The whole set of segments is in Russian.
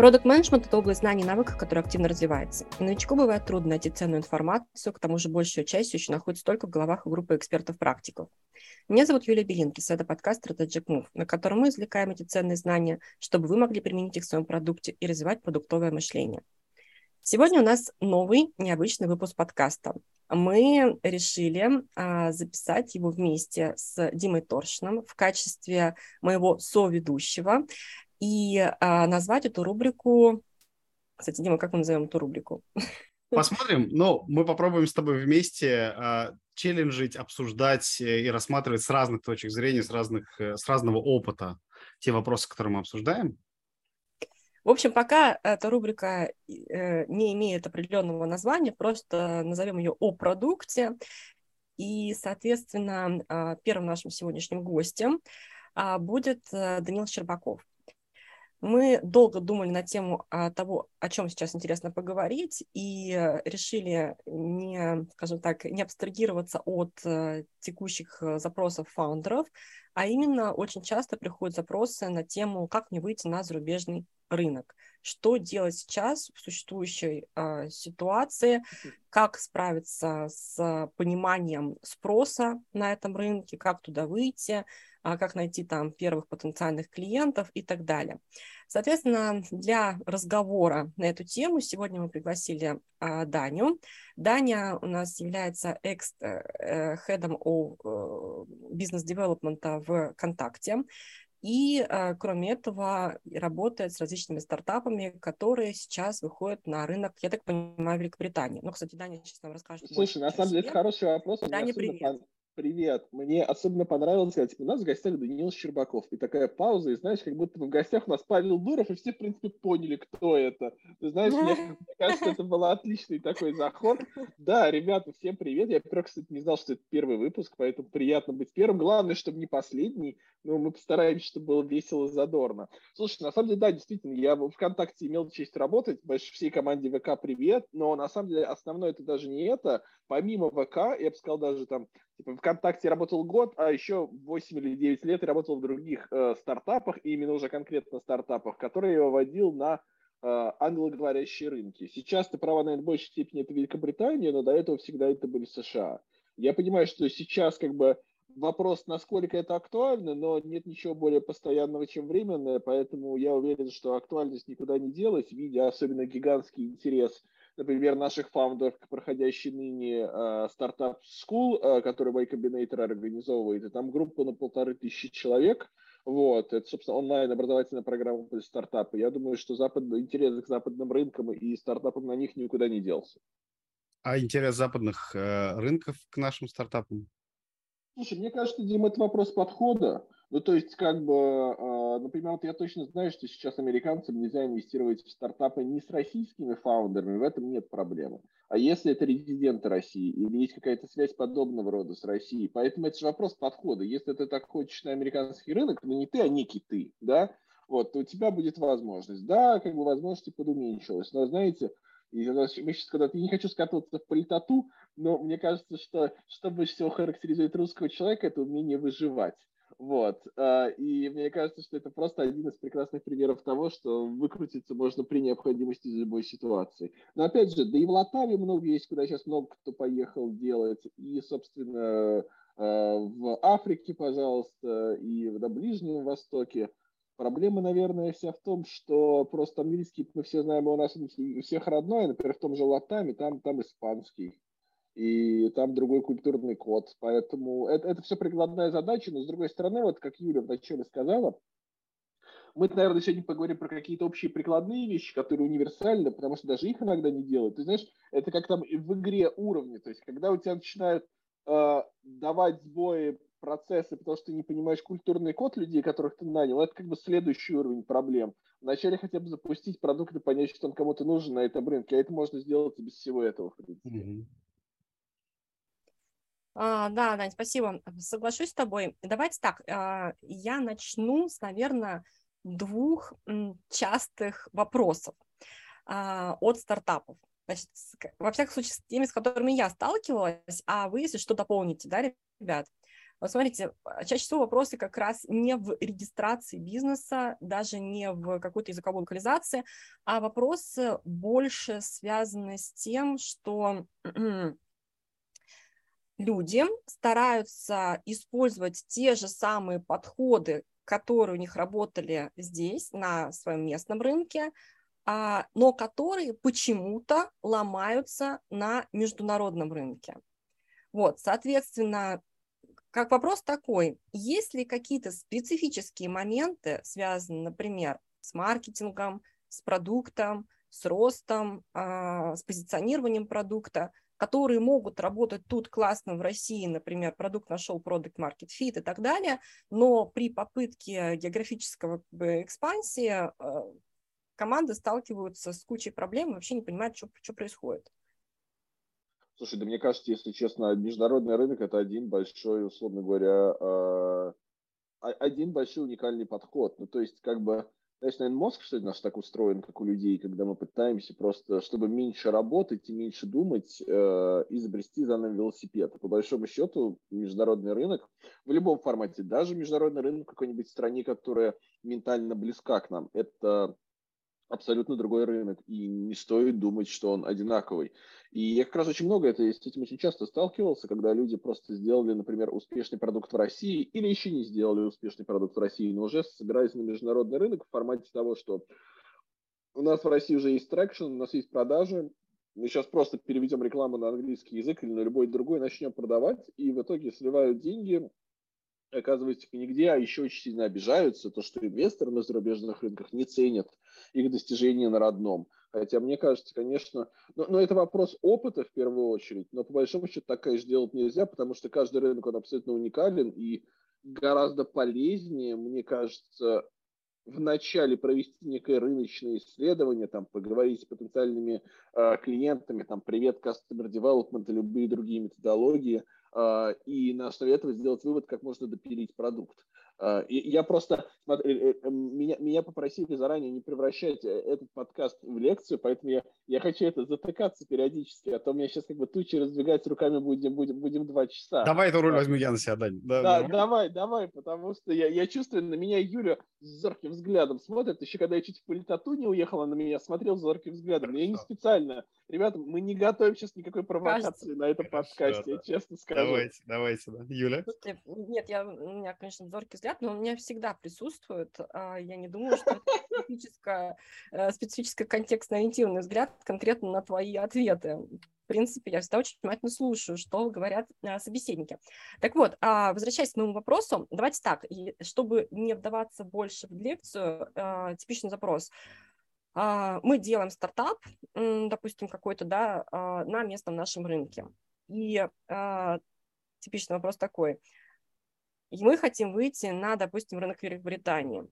Продукт менеджмент это область знаний и навыков, которая активно развивается. И новичку бывает трудно найти ценную информацию, к тому же большая часть еще находится только в головах группы экспертов-практиков. Меня зовут Юлия Белинкис, это подкаст Strategic Move, на котором мы извлекаем эти ценные знания, чтобы вы могли применить их в своем продукте и развивать продуктовое мышление. Сегодня у нас новый необычный выпуск подкаста. Мы решили а, записать его вместе с Димой Торшином в качестве моего соведущего и а, назвать эту рубрику... Кстати, Дима, как мы назовем эту рубрику? Посмотрим. Ну, мы попробуем с тобой вместе а, челленджить, обсуждать и рассматривать с разных точек зрения, с, разных, э, с разного опыта те вопросы, которые мы обсуждаем. В общем, пока эта рубрика э, не имеет определенного названия, просто назовем ее о продукте. И, соответственно, э, первым нашим сегодняшним гостем э, будет э, Данил Щербаков. Мы долго думали на тему а, того, о чем сейчас интересно поговорить, и э, решили не, скажем так, не абстрагироваться от э, текущих э, запросов фаундеров, а именно очень часто приходят запросы на тему, как мне выйти на зарубежный рынок, что делать сейчас в существующей э, ситуации, как справиться с пониманием спроса на этом рынке, как туда выйти, а, как найти там первых потенциальных клиентов и так далее. Соответственно, для разговора на эту тему сегодня мы пригласили а, Даню. Даня у нас является экс-хедом э, бизнес-девелопмента в ВКонтакте. И, а, кроме этого, работает с различными стартапами, которые сейчас выходят на рынок, я так понимаю, Великобритании. Ну, кстати, Даня сейчас нам расскажет. Слушай, на самом деле, это хороший вопрос. Даня, привет. Привет. Мне особенно понравилось, когда типа, у нас в гостях Даниил Щербаков. И такая пауза, и знаешь, как будто бы в гостях у нас Павел Дуров, и все, в принципе, поняли, кто это. Ты знаешь, мне, мне кажется, это был отличный такой заход. Да, ребята, всем привет. Я, во кстати, не знал, что это первый выпуск, поэтому приятно быть первым. Главное, чтобы не последний. Но мы постараемся, чтобы было весело и задорно. Слушай, на самом деле, да, действительно, я в ВКонтакте имел честь работать. Большой всей команде ВК привет. Но на самом деле основное это даже не это. Помимо ВК, я бы сказал, даже там Типа, ВКонтакте работал год, а еще 8 или 9 лет работал в других э, стартапах, и именно уже конкретно стартапах, которые я выводил на э, англоговорящие рынки. Сейчас ты права, наверное, в большей степени это Великобритания, но до этого всегда это были США. Я понимаю, что сейчас как бы вопрос, насколько это актуально, но нет ничего более постоянного, чем временное, поэтому я уверен, что актуальность никуда не делась, видя особенно гигантский интерес например, наших фаундеров, проходящий ныне э, стартап School, э, который Y Combinator организовывает, и там группа на полторы тысячи человек, вот, это, собственно, онлайн-образовательная программа для стартапа. Я думаю, что запад, интерес к западным рынкам и стартапам на них никуда не делся. А интерес западных э, рынков к нашим стартапам? Слушай, мне кажется, Дим, это вопрос подхода. Ну, то есть, как бы, э, например, вот я точно знаю, что сейчас американцам нельзя инвестировать в стартапы не с российскими фаундерами, в этом нет проблемы. А если это резиденты России или есть какая-то связь подобного рода с Россией, поэтому это же вопрос подхода. Если ты так хочешь на американский рынок, ну не ты, а некий ты, да, вот, то у тебя будет возможность. Да, как бы возможности подуменьшилась, но знаете, и мы сейчас когда я не хочу скатываться в политоту, но мне кажется, что что больше всего характеризует русского человека, это умение выживать. Вот. А, и мне кажется, что это просто один из прекрасных примеров того, что выкрутиться можно при необходимости из любой ситуации. Но опять же, да и в Латаве много есть, куда сейчас много кто поехал делать. И, собственно, а, в Африке, пожалуйста, и на Ближнем Востоке. Проблема, наверное, вся в том, что просто английский мы все знаем, у нас у всех родной, например, в том же Латаме, там, там испанский и там другой культурный код. Поэтому это, это все прикладная задача, но с другой стороны, вот как Юля вначале сказала, мы, наверное, сегодня поговорим про какие-то общие прикладные вещи, которые универсальны, потому что даже их иногда не делают. Ты знаешь, это как там в игре уровни, то есть когда у тебя начинают э, давать сбои процессы, потому что ты не понимаешь культурный код людей, которых ты нанял, это как бы следующий уровень проблем. Вначале хотя бы запустить продукт и понять, что он кому-то нужен на этом рынке, а это можно сделать и без всего этого, в принципе. Mm-hmm. А, да, Дань, спасибо. Соглашусь с тобой. Давайте так, а, я начну с, наверное, двух частых вопросов а, от стартапов. Значит, во всяком случае, с теми, с которыми я сталкивалась, а вы, если что, дополните, да, ребят? Вот смотрите, чаще всего вопросы как раз не в регистрации бизнеса, даже не в какой-то языковой локализации, а вопросы больше связаны с тем, что люди стараются использовать те же самые подходы, которые у них работали здесь, на своем местном рынке, а, но которые почему-то ломаются на международном рынке. Вот, соответственно, как вопрос такой, есть ли какие-то специфические моменты, связанные, например, с маркетингом, с продуктом, с ростом, а, с позиционированием продукта, которые могут работать тут классно в России, например, продукт нашел продукт market fit и так далее, но при попытке географического экспансии а, команды сталкиваются с кучей проблем и вообще не понимают, что, что происходит. Слушай, да мне кажется, если честно, международный рынок это один большой, условно говоря, э, один большой уникальный подход. Ну, то есть, как бы, знаешь, наверное, мозг, что ли, наш так устроен, как у людей, когда мы пытаемся просто, чтобы меньше работать и меньше думать, э, изобрести заново велосипед. По большому счету, международный рынок в любом формате, даже международный рынок какой-нибудь стране, которая ментально близка к нам, это абсолютно другой рынок, и не стоит думать, что он одинаковый. И я как раз очень много это, с этим очень часто сталкивался, когда люди просто сделали, например, успешный продукт в России или еще не сделали успешный продукт в России, но уже собирались на международный рынок в формате того, что у нас в России уже есть traction, у нас есть продажи, мы сейчас просто переведем рекламу на английский язык или на любой другой, начнем продавать, и в итоге сливают деньги, оказывается, нигде, а еще очень сильно обижаются, то, что инвесторы на зарубежных рынках не ценят их достижения на родном. Хотя мне кажется, конечно, но, но это вопрос опыта в первую очередь, но по большому счету так, конечно, делать нельзя, потому что каждый рынок, он абсолютно уникален и гораздо полезнее, мне кажется, вначале провести некое рыночное исследование, там, поговорить с потенциальными э, клиентами, там, привет, customer development и любые другие методологии, и на основе этого сделать вывод, как можно допилить продукт. А, я просто, смотри, э, э, меня, меня попросили заранее не превращать э, этот подкаст в лекцию, поэтому я, я хочу это затыкаться периодически, а то у меня сейчас как бы тучи раздвигать руками будем, будем, будем два часа. Давай эту роль возьму я на себя, Дань. Да, да, давай, давай, потому что я, я чувствую, на меня Юля с зорким взглядом смотрит, еще когда я чуть в политоту не уехала, на меня смотрел с зорким взглядом, я не специально. Ребята, мы не готовим сейчас никакой провокации Кажется. на этом подкасте, да. я честно скажу. Давайте, давайте, да. Юля? Нет, я, у меня, конечно, зоркий взгляд, но у меня всегда присутствует. А, я не думаю, что это специфическое, э, специфическое контекстно-ориентированный взгляд конкретно на твои ответы. В принципе, я всегда очень внимательно слушаю, что говорят а, собеседники. Так вот, а, возвращаясь к моему вопросу, давайте так, чтобы не вдаваться больше в лекцию, типичный запрос. Мы делаем стартап, допустим, какой-то, да, на местном нашем рынке. И типичный вопрос такой – и мы хотим выйти на, допустим, рынок Великобритании.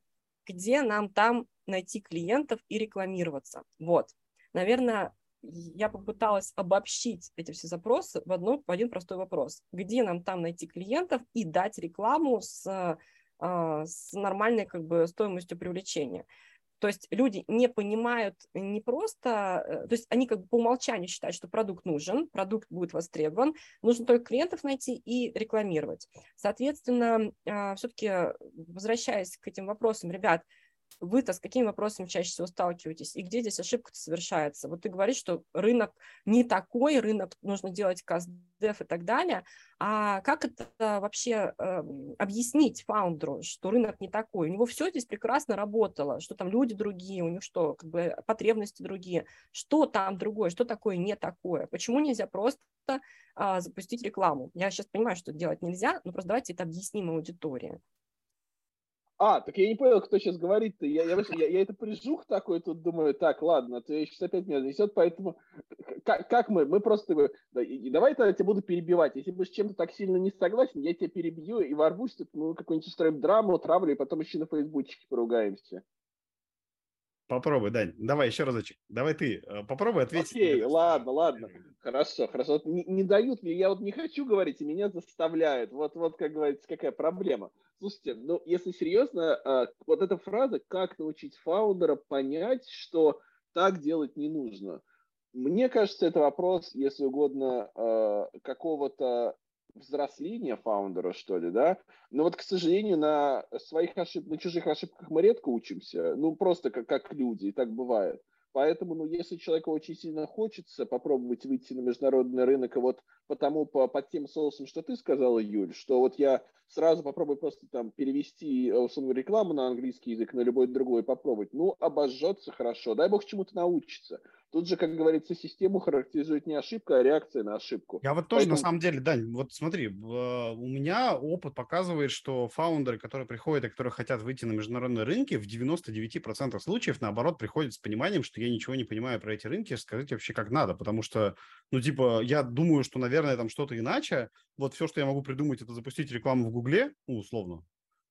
Где нам там найти клиентов и рекламироваться? Вот. Наверное, я попыталась обобщить эти все запросы в, одну, в один простой вопрос. Где нам там найти клиентов и дать рекламу с, а, с нормальной как бы, стоимостью привлечения? То есть люди не понимают не просто, э, то есть они как бы по умолчанию считают, что продукт нужен, продукт будет востребован, нужно только клиентов найти и рекламировать. Соответственно, а, все-таки возвращаясь к этим вопросам, ребят, вы-то с какими вопросами чаще всего сталкиваетесь, и где здесь ошибка совершается? Вот ты говоришь, что рынок не такой, рынок нужно делать каздев и так далее, а как это вообще э, объяснить фаундеру, что рынок не такой? У него все здесь прекрасно работало, что там люди другие, у них что, как бы потребности другие, что там другое, что такое не такое? Почему нельзя просто э, запустить рекламу? Я сейчас понимаю, что делать нельзя, но просто давайте это объясним аудитории. А, так я не понял, кто сейчас говорит-то. Я, я, я, я это прижух такой тут думаю, так, ладно, то я сейчас опять меня несет, поэтому как, как мы? Мы просто... Да, и, давай тогда я тебя буду перебивать. Если будешь чем-то так сильно не согласен, я тебя перебью и ворвусь, тут мы какую-нибудь устроим драму, травлю, и потом еще на фейсбучке поругаемся. Попробуй, Дань. Давай еще разочек. Давай ты э, попробуй ответить. Окей, ладно, ладно. Хорошо, хорошо. Вот не, не дают мне, я вот не хочу говорить, и меня заставляют. Вот, вот, как говорится, какая проблема. Слушайте, ну, если серьезно, э, вот эта фраза «как научить фаундера понять, что так делать не нужно», мне кажется, это вопрос, если угодно, э, какого-то взросления фаундера, что ли, да. Но вот, к сожалению, на своих ошибках, на чужих ошибках мы редко учимся, ну, просто как, как люди, и так бывает. Поэтому, ну, если человеку очень сильно хочется попробовать выйти на международный рынок, и вот потому по, по тем соусам, что ты сказала, Юль, что вот я сразу попробую просто там перевести условно рекламу на английский язык, на любой другой попробовать, ну, обожжется хорошо, дай бог чему-то научиться. Тут же, как говорится, систему характеризует не ошибка, а реакция на ошибку. Я вот тоже, Поэтому... на самом деле, Дань, вот смотри, у меня опыт показывает, что фаундеры, которые приходят и которые хотят выйти на международные рынки, в 99% случаев, наоборот, приходят с пониманием, что я ничего не понимаю про эти рынки, скажите вообще как надо, потому что, ну, типа, я думаю, что, наверное, там что-то иначе, вот все, что я могу придумать, это запустить рекламу в Гугле, ну, условно,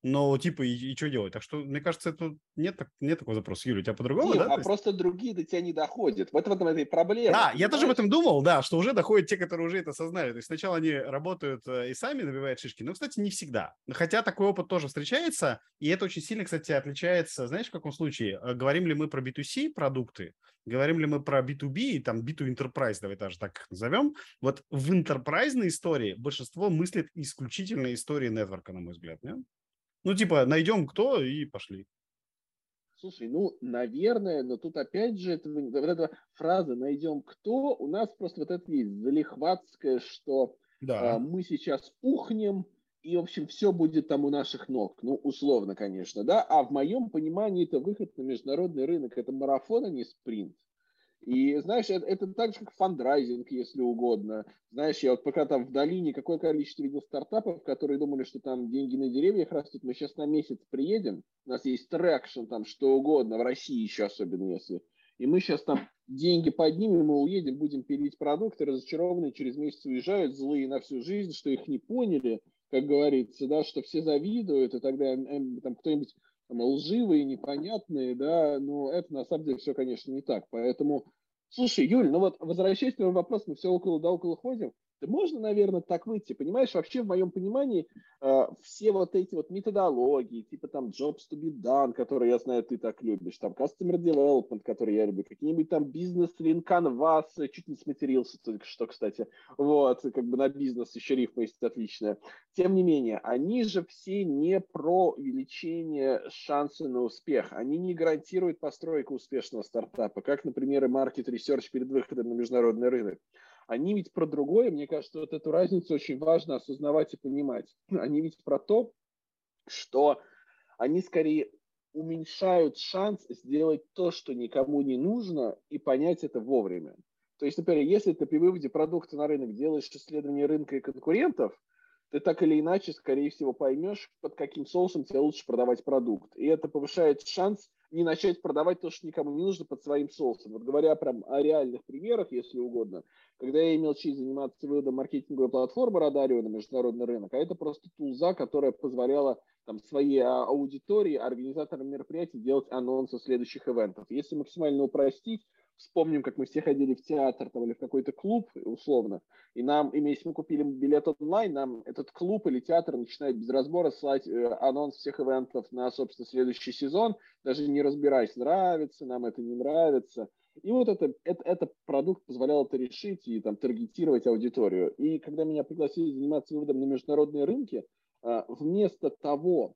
но типа и, и что делать? Так что, мне кажется, это нет, нет такого запроса. Юля, у тебя по-другому, Дим, да? а просто другие до тебя не доходят. Вот в этом этой проблема. Да, я тоже об этом думал, да, что уже доходят те, которые уже это осознали. То есть сначала они работают э, и сами набивают шишки, но, кстати, не всегда. Хотя такой опыт тоже встречается, и это очень сильно, кстати, отличается, знаешь, в каком случае? Э, говорим ли мы про B2C продукты, говорим ли мы про B2B, там B2 Enterprise, давай даже так их назовем. Вот в интерпрайзной истории большинство мыслит исключительно истории нетворка, на мой взгляд, нет? Ну, типа, найдем кто и пошли. Слушай, ну, наверное, но тут опять же, это, вот эта фраза «найдем кто», у нас просто вот это есть залихватское, что да. а, мы сейчас ухнем, и, в общем, все будет там у наших ног. Ну, условно, конечно, да. А в моем понимании это выход на международный рынок. Это марафон, а не спринт. И, знаешь, это, это так же, как фандрайзинг, если угодно. Знаешь, я вот пока там в долине какое количество видел стартапов, которые думали, что там деньги на деревьях растут. Мы сейчас на месяц приедем, у нас есть traction, там что угодно, в России еще особенно, если. И мы сейчас там деньги поднимем, мы уедем, будем пилить продукты, разочарованные через месяц уезжают, злые на всю жизнь, что их не поняли, как говорится, да, что все завидуют, и тогда эм, там кто-нибудь там, лживые, непонятные, да, но это на самом деле все, конечно, не так. Поэтому, слушай, Юль, ну вот возвращаясь к твоему вопросу, мы все около да около ходим, да можно, наверное, так выйти. Понимаешь, вообще в моем понимании э, все вот эти вот методологии, типа там jobs to be done, которые, я знаю, ты так любишь, там customer development, который я люблю, какие-нибудь там бизнес лин canvas, чуть не сматерился только что, кстати, вот, как бы на бизнес еще рифма есть отличная. Тем не менее, они же все не про увеличение шанса на успех, они не гарантируют постройку успешного стартапа, как, например, и market research перед выходом на международный рынок. Они ведь про другое, мне кажется, вот эту разницу очень важно осознавать и понимать. Они ведь про то, что они скорее уменьшают шанс сделать то, что никому не нужно, и понять это вовремя. То есть, например, если ты при выводе продукта на рынок делаешь исследование рынка и конкурентов, ты так или иначе, скорее всего, поймешь, под каким соусом тебе лучше продавать продукт. И это повышает шанс не начать продавать то, что никому не нужно под своим соусом. Вот говоря прям о реальных примерах, если угодно, когда я имел честь заниматься выводом маркетинговой платформы Радарио на международный рынок, а это просто тулза, которая позволяла там, своей а, аудитории, организаторам мероприятий делать анонсы следующих ивентов. Если максимально упростить, вспомним, как мы все ходили в театр там, или в какой-то клуб, условно, и нам, и если мы купили билет онлайн, нам этот клуб или театр начинает без разбора слать э, анонс всех ивентов на, собственно, следующий сезон, даже не разбираясь, нравится нам это, не нравится. И вот это, это, это продукт позволял это решить и там таргетировать аудиторию. И когда меня пригласили заниматься выводом на международные рынки, э, вместо того,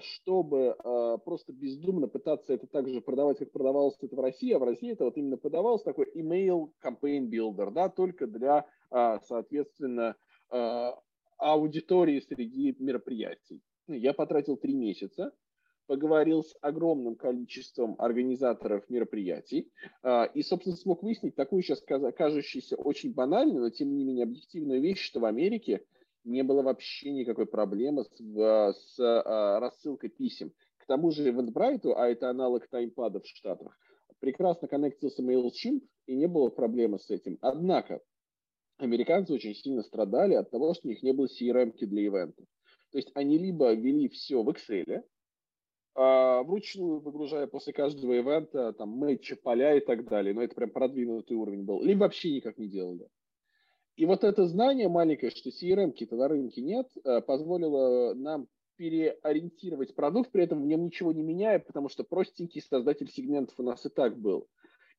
чтобы а, просто бездумно пытаться это так же продавать, как продавалось это в России, а в России это вот именно продавалось такой email campaign builder, да, только для, а, соответственно, аудитории среди мероприятий. Я потратил три месяца, поговорил с огромным количеством организаторов мероприятий и, собственно, смог выяснить такую сейчас кажущуюся очень банальную, но тем не менее объективную вещь, что в Америке не было вообще никакой проблемы с, с а, рассылкой писем. К тому же Eventbrite, а это аналог таймпада в Штатах, прекрасно коннектился MailChimp, и не было проблемы с этим. Однако, американцы очень сильно страдали от того, что у них не было CRM для ивентов. То есть они либо вели все в Excel, а, вручную выгружая после каждого ивента там матчи, поля и так далее, но это прям продвинутый уровень был, либо вообще никак не делали. И вот это знание маленькое, что CRM-ки-то на рынке нет, э, позволило нам переориентировать продукт, при этом в нем ничего не меняя, потому что простенький создатель сегментов у нас и так был.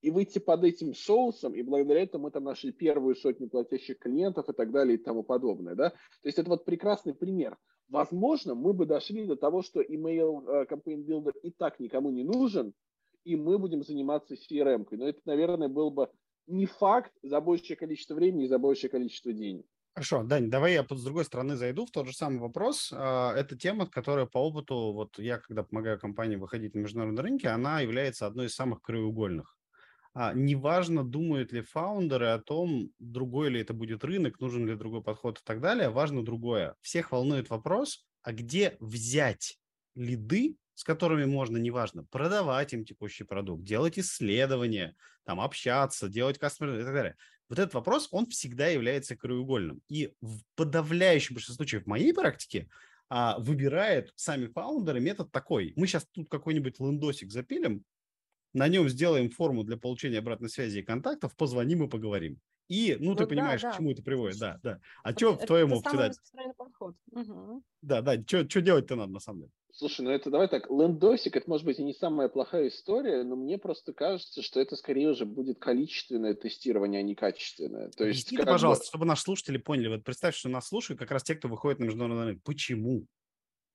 и выйти под этим соусом, и благодаря этому мы там нашли первую сотню платящих клиентов и так далее и тому подобное, да. То есть это вот прекрасный пример. Возможно, мы бы дошли до того, что email э, campaign builder и так никому не нужен, и мы будем заниматься CRM. -кой. Но это, наверное, был бы не факт за большее количество времени и за большее количество денег. Хорошо, Дань, давай я с другой стороны зайду в тот же самый вопрос. А, это тема, которая по опыту, вот я когда помогаю компании выходить на международные рынки, она является одной из самых краеугольных. А, неважно, думают ли фаундеры о том, другой ли это будет рынок, нужен ли другой подход и так далее, важно другое. Всех волнует вопрос, а где взять лиды, с которыми можно, неважно, продавать им текущий продукт, делать исследования, там, общаться, делать кастомер и так далее. Вот этот вопрос, он всегда является краеугольным. И в подавляющем большинстве случаев в моей практике а, выбирают сами фаундеры метод такой. Мы сейчас тут какой-нибудь лендосик запилим, на нем сделаем форму для получения обратной связи и контактов, позвоним и поговорим. И, ну, ну ты да, понимаешь, да. к чему это приводит, да, да. А это, что в твоем опыте дать? Угу. Да, да, что делать-то надо на самом деле? Слушай, ну это давай так, лендосик, это может быть и не самая плохая история, но мне просто кажется, что это скорее уже будет количественное тестирование, а не качественное. То есть, Объясни, пожалуйста, бы... чтобы наши слушатели поняли, вот представь, что нас слушают как раз те, кто выходит на международный рынок. Почему?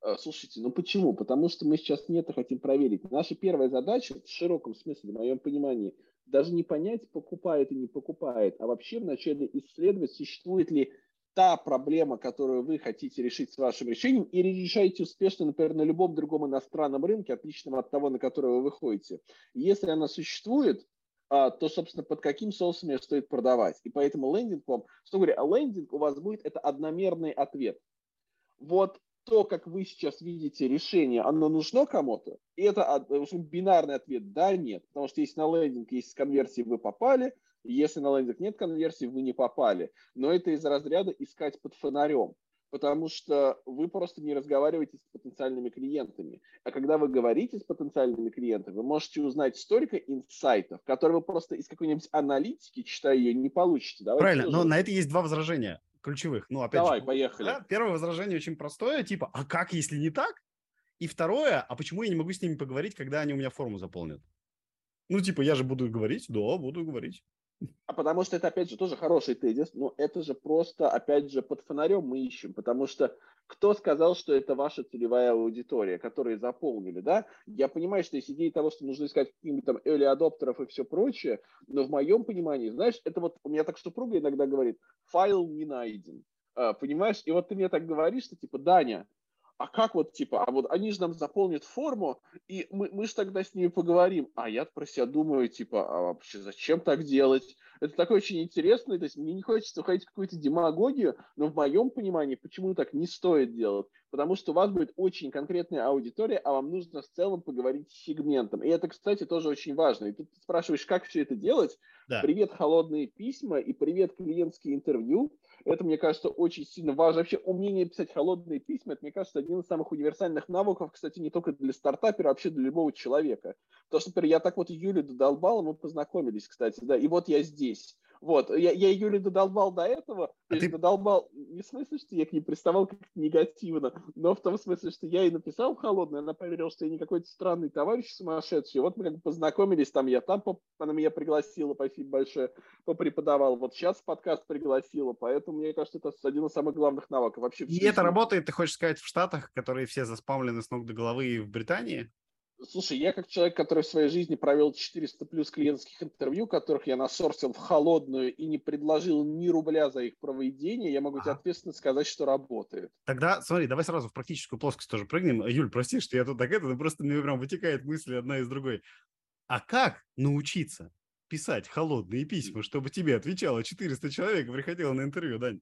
А, слушайте, ну почему? Потому что мы сейчас не это хотим проверить. Наша первая задача, в широком смысле, в моем понимании, даже не понять, покупает и не покупает, а вообще вначале исследовать, существует ли та проблема, которую вы хотите решить с вашим решением, и решаете успешно, например, на любом другом иностранном рынке, отличном от того, на который вы выходите. Если она существует, а, то, собственно, под каким соусом ее стоит продавать. И поэтому лендинг вам, что говоря, а лендинг у вас будет это одномерный ответ. Вот то, как вы сейчас видите решение, оно нужно кому-то, и это бинарный ответ «да», «нет». Потому что если на лендинг есть конверсии, вы попали, если на лендинг нет конверсии, вы не попали. Но это из разряда искать под фонарем потому что вы просто не разговариваете с потенциальными клиентами. А когда вы говорите с потенциальными клиентами, вы можете узнать столько инсайтов, которые вы просто из какой-нибудь аналитики, читая ее, не получите. Давайте Правильно, но на это есть два возражения ключевых. Ну, опять Давай, же, поехали. Да, первое возражение очень простое, типа, а как, если не так? И второе, а почему я не могу с ними поговорить, когда они у меня форму заполнят? Ну, типа, я же буду говорить, да, буду говорить. А потому что это, опять же, тоже хороший тезис, но это же просто, опять же, под фонарем мы ищем, потому что кто сказал, что это ваша целевая аудитория, которые заполнили, да? Я понимаю, что есть идея того, что нужно искать каких-нибудь там early адоптеров и все прочее, но в моем понимании, знаешь, это вот у меня так супруга иногда говорит, файл не найден, а, понимаешь? И вот ты мне так говоришь, что типа, Даня, а как вот, типа, а вот они же нам заполнят форму, и мы, мы же тогда с ними поговорим. А я про себя думаю, типа, а вообще зачем так делать? Это такое очень интересно, то есть мне не хочется уходить в какую-то демагогию, но в моем понимании, почему так не стоит делать? Потому что у вас будет очень конкретная аудитория, а вам нужно в целом поговорить с сегментом. И это, кстати, тоже очень важно. И тут ты спрашиваешь, как все это делать? Да. Привет, холодные письма и привет, клиентские интервью – это, мне кажется, очень сильно важно. Вообще, умение писать холодные письма, это, мне кажется, один из самых универсальных навыков, кстати, не только для стартапера, а вообще для любого человека. Потому что, например, я так вот Юлю додолбал, мы познакомились, кстати, да, и вот я здесь. Вот, я, я Юле додолбал до этого, а ты додолбал не в смысле, что я к ней приставал как-то негативно, но в том смысле, что я ей написал в холодную, она поверила, что я не какой-то странный товарищ сумасшедший. Вот мы как бы познакомились, там я там, она меня пригласила, спасибо большое, попреподавал. Вот сейчас подкаст пригласила, поэтому мне кажется, это один из самых главных навыков вообще. И это работает, ты хочешь сказать, в Штатах, которые все заспамлены с ног до головы и в Британии? Слушай, я как человек, который в своей жизни провел 400 плюс клиентских интервью, которых я насорсил в холодную и не предложил ни рубля за их проведение, я могу тебе ответственно сказать, что работает. Тогда, смотри, давай сразу в практическую плоскость тоже прыгнем. Юль, прости, что я тут так это, но просто мне прям вытекает мысли одна из другой. А как научиться писать холодные письма, чтобы тебе отвечало 400 человек и приходило на интервью, Дань?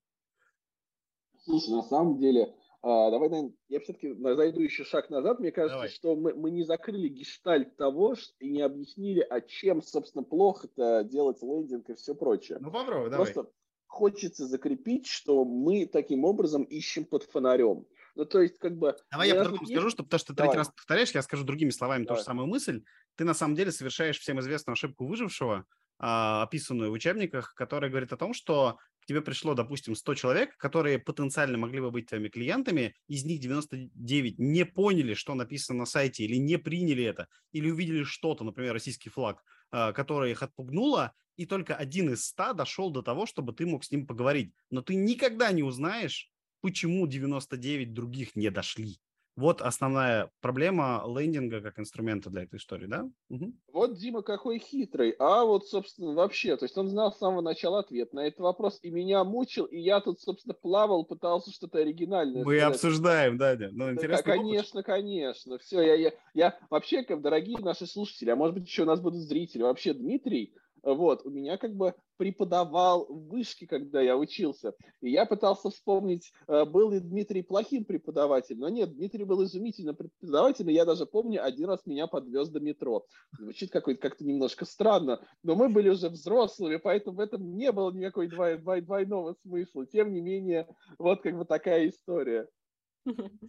Слушай, на самом деле, а, давай, наверное, я все-таки зайду еще шаг назад. Мне кажется, давай. что мы, мы не закрыли гештальт того что, и не объяснили, а чем, собственно, плохо это делать лендинг и все прочее. Ну, попробуй, давай. Просто хочется закрепить, что мы таким образом ищем под фонарем. Ну, то есть, как бы... Давай я по-другому есть... скажу, чтобы то, что ты Давай. третий раз повторяешь, я скажу другими словами Давай. ту же самую мысль. Ты на самом деле совершаешь всем известную ошибку выжившего, а, описанную в учебниках, которая говорит о том, что тебе пришло, допустим, 100 человек, которые потенциально могли бы быть твоими клиентами, из них 99 не поняли, что написано на сайте, или не приняли это, или увидели что-то, например, российский флаг, а, которое их отпугнуло, и только один из 100 дошел до того, чтобы ты мог с ним поговорить. Но ты никогда не узнаешь, почему 99 других не дошли. Вот основная проблема лендинга как инструмента для этой истории, да? Угу. Вот Дима какой хитрый. А вот, собственно, вообще, то есть он знал с самого начала ответ на этот вопрос и меня мучил, и я тут, собственно, плавал, пытался что-то оригинальное. Мы сказать. обсуждаем, да, да. Ну, интересно. Да, конечно, конечно. Все, я, я, я вообще, как дорогие наши слушатели, а может быть еще у нас будут зрители, вообще Дмитрий вот, у меня как бы преподавал в вышке, когда я учился. И я пытался вспомнить, э, был ли Дмитрий плохим преподавателем. Но нет, Дмитрий был изумительным преподавателем. Я даже помню, один раз меня подвез до метро. Звучит какой-то как-то немножко странно, но мы были уже взрослыми, поэтому в этом не было никакой двой, двой, двойного смысла. Тем не менее, вот как бы такая история.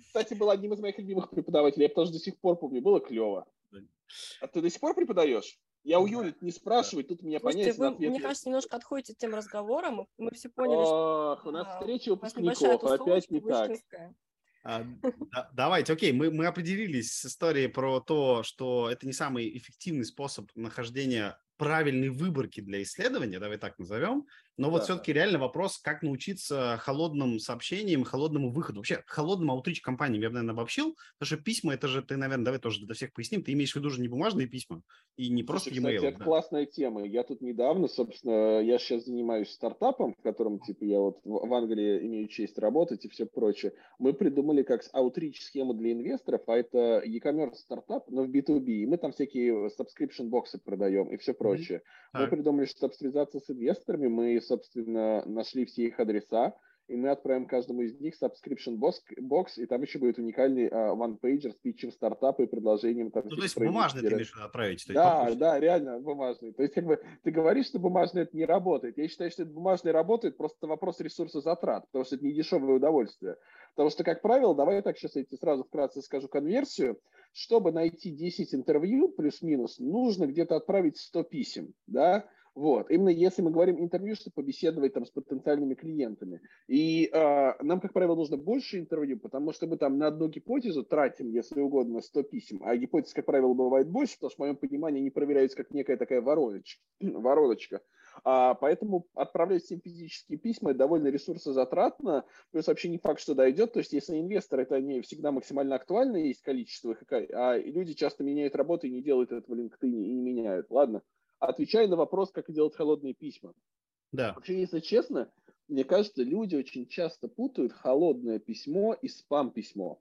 Кстати, был одним из моих любимых преподавателей. Я тоже до сих пор помню. Было клево. А ты до сих пор преподаешь? Я у Юли не спрашиваю, тут меня. Вы, мне кажется, немножко отходите от тем разговором. Мы все поняли, Ох, что... у нас встреча выпускников, опять не так. А, да, давайте, окей, мы, мы определились с историей про то, что это не самый эффективный способ нахождения правильной выборки для исследования, давай так назовем. Но вот да. все-таки реально вопрос, как научиться холодным сообщениям, холодному выходу. Вообще, холодным аутрич компаниям я бы, наверное, обобщил, потому что письма, это же, ты, наверное, давай тоже для всех поясним, ты имеешь в виду же не бумажные письма и не просто e-mail. Кстати, это да. классная тема. Я тут недавно, собственно, я сейчас занимаюсь стартапом, в котором, типа, я вот в Англии имею честь работать и все прочее. Мы придумали как аутрич схему для инвесторов, а это e-commerce стартап, но в B2B. И мы там всякие subscription боксы продаем и все прочее. Mm-hmm. Мы придумали, чтобы связаться с инвесторами, мы собственно, нашли все их адреса, и мы отправим каждому из них subscription box, и там еще будет уникальный uh, one-pager с питчем стартапа и предложением. Там, ну, то есть бумажный ты имеешь отправить? Да, есть, да, реально бумажный. То есть как бы ты говоришь, что бумажный это не работает. Я считаю, что это бумажный работает, просто вопрос ресурса затрат, потому что это не дешевое удовольствие. Потому что, как правило, давай я так сейчас я тебе сразу вкратце скажу конверсию. Чтобы найти 10 интервью, плюс-минус, нужно где-то отправить 100 писем, да, вот. Именно если мы говорим интервью, чтобы побеседовать там с потенциальными клиентами. И э, нам, как правило, нужно больше интервью, потому что мы там на одну гипотезу тратим, если угодно, 100 писем, а гипотез, как правило, бывает больше, потому что, в моем понимании, они проверяются как некая такая вороночка. вороночка. А, поэтому отправлять всем физические письма довольно ресурсозатратно, плюс вообще не факт, что дойдет. То есть, если инвестор, это не всегда максимально актуально, есть количество их, а люди часто меняют работу и не делают этого в LinkedIn и не меняют. Ладно отвечая на вопрос, как делать холодные письма. Да. Вообще, если честно, мне кажется, люди очень часто путают холодное письмо и спам-письмо.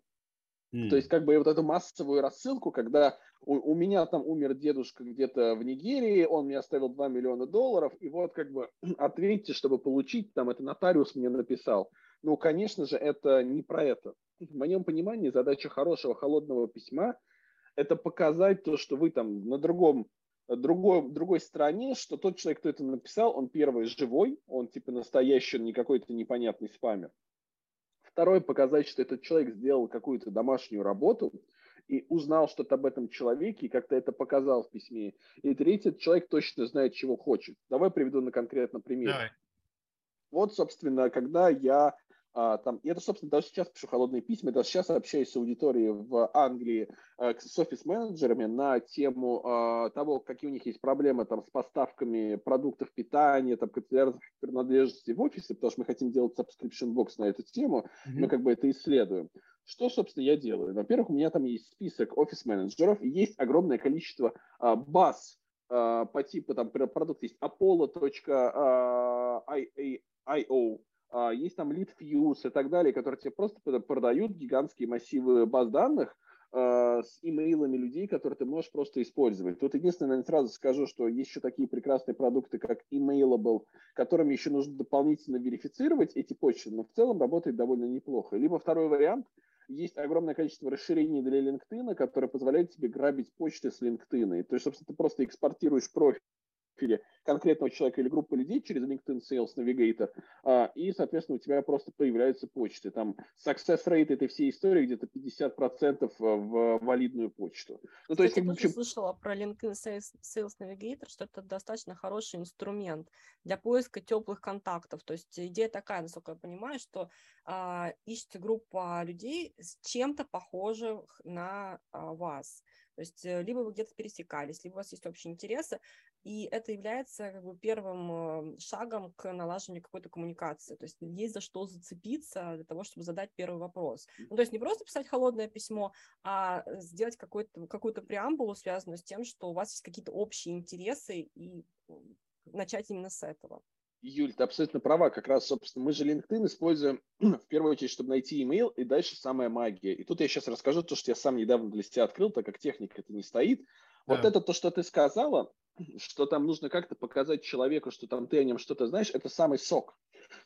Mm. То есть, как бы вот эту массовую рассылку, когда у, у меня там умер дедушка где-то в Нигерии, он мне оставил 2 миллиона долларов, и вот как бы ответьте, чтобы получить, там это нотариус мне написал. Ну, конечно же, это не про это. В моем понимании задача хорошего холодного письма – это показать то, что вы там на другом другой, другой стороне, что тот человек, кто это написал, он первый живой, он типа настоящий, он не какой-то непонятный спамер. Второй, показать, что этот человек сделал какую-то домашнюю работу и узнал что-то об этом человеке и как-то это показал в письме. И третий, человек точно знает, чего хочет. Давай приведу на конкретном примере. Давай. Вот, собственно, когда я а, там, и это, собственно, даже сейчас пишу холодные письма, даже сейчас общаюсь с аудиторией в Англии, э, с офис-менеджерами на тему э, того, какие у них есть проблемы там, с поставками продуктов питания, там, канцелярских принадлежностей в офисе, потому что мы хотим делать subscription box на эту тему, mm-hmm. мы как бы это исследуем. Что, собственно, я делаю? Во-первых, у меня там есть список офис-менеджеров, и есть огромное количество э, баз э, по типу, там, продукт есть apollo.io, есть там LeadFuse и так далее, которые тебе просто продают гигантские массивы баз данных а, с имейлами людей, которые ты можешь просто использовать. Тут единственное, наверное, сразу скажу, что есть еще такие прекрасные продукты, как Emailable, которыми еще нужно дополнительно верифицировать эти почты, но в целом работает довольно неплохо. Либо второй вариант, есть огромное количество расширений для LinkedIn, которые позволяют тебе грабить почты с LinkedIn. То есть, собственно, ты просто экспортируешь профиль конкретного человека или группы людей через LinkedIn Sales Navigator, а, и, соответственно, у тебя просто появляются почты. Там success rate этой всей истории где-то 50% в валидную почту. Ну, то есть, как. Я слышала про LinkedIn Sales Navigator, что это достаточно хороший инструмент для поиска теплых контактов. То есть идея такая, насколько я понимаю, что а, ищется группа людей с чем-то похожих на а, вас. То есть э, либо вы где-то пересекались, либо у вас есть общие интересы, и это является как бы, первым э, шагом к налаживанию какой-то коммуникации. То есть есть за что зацепиться для того, чтобы задать первый вопрос. Ну, то есть не просто писать холодное письмо, а сделать какую-то какую преамбулу, связанную с тем, что у вас есть какие-то общие интересы, и начать именно с этого. Юль, ты абсолютно права. Как раз, собственно, мы же LinkedIn используем в первую очередь, чтобы найти email, и дальше самая магия. И тут я сейчас расскажу то, что я сам недавно для себя открыл, так как техника это не стоит. Вот да. это то, что ты сказала, что там нужно как-то показать человеку, что там ты о нем что-то знаешь, это самый сок.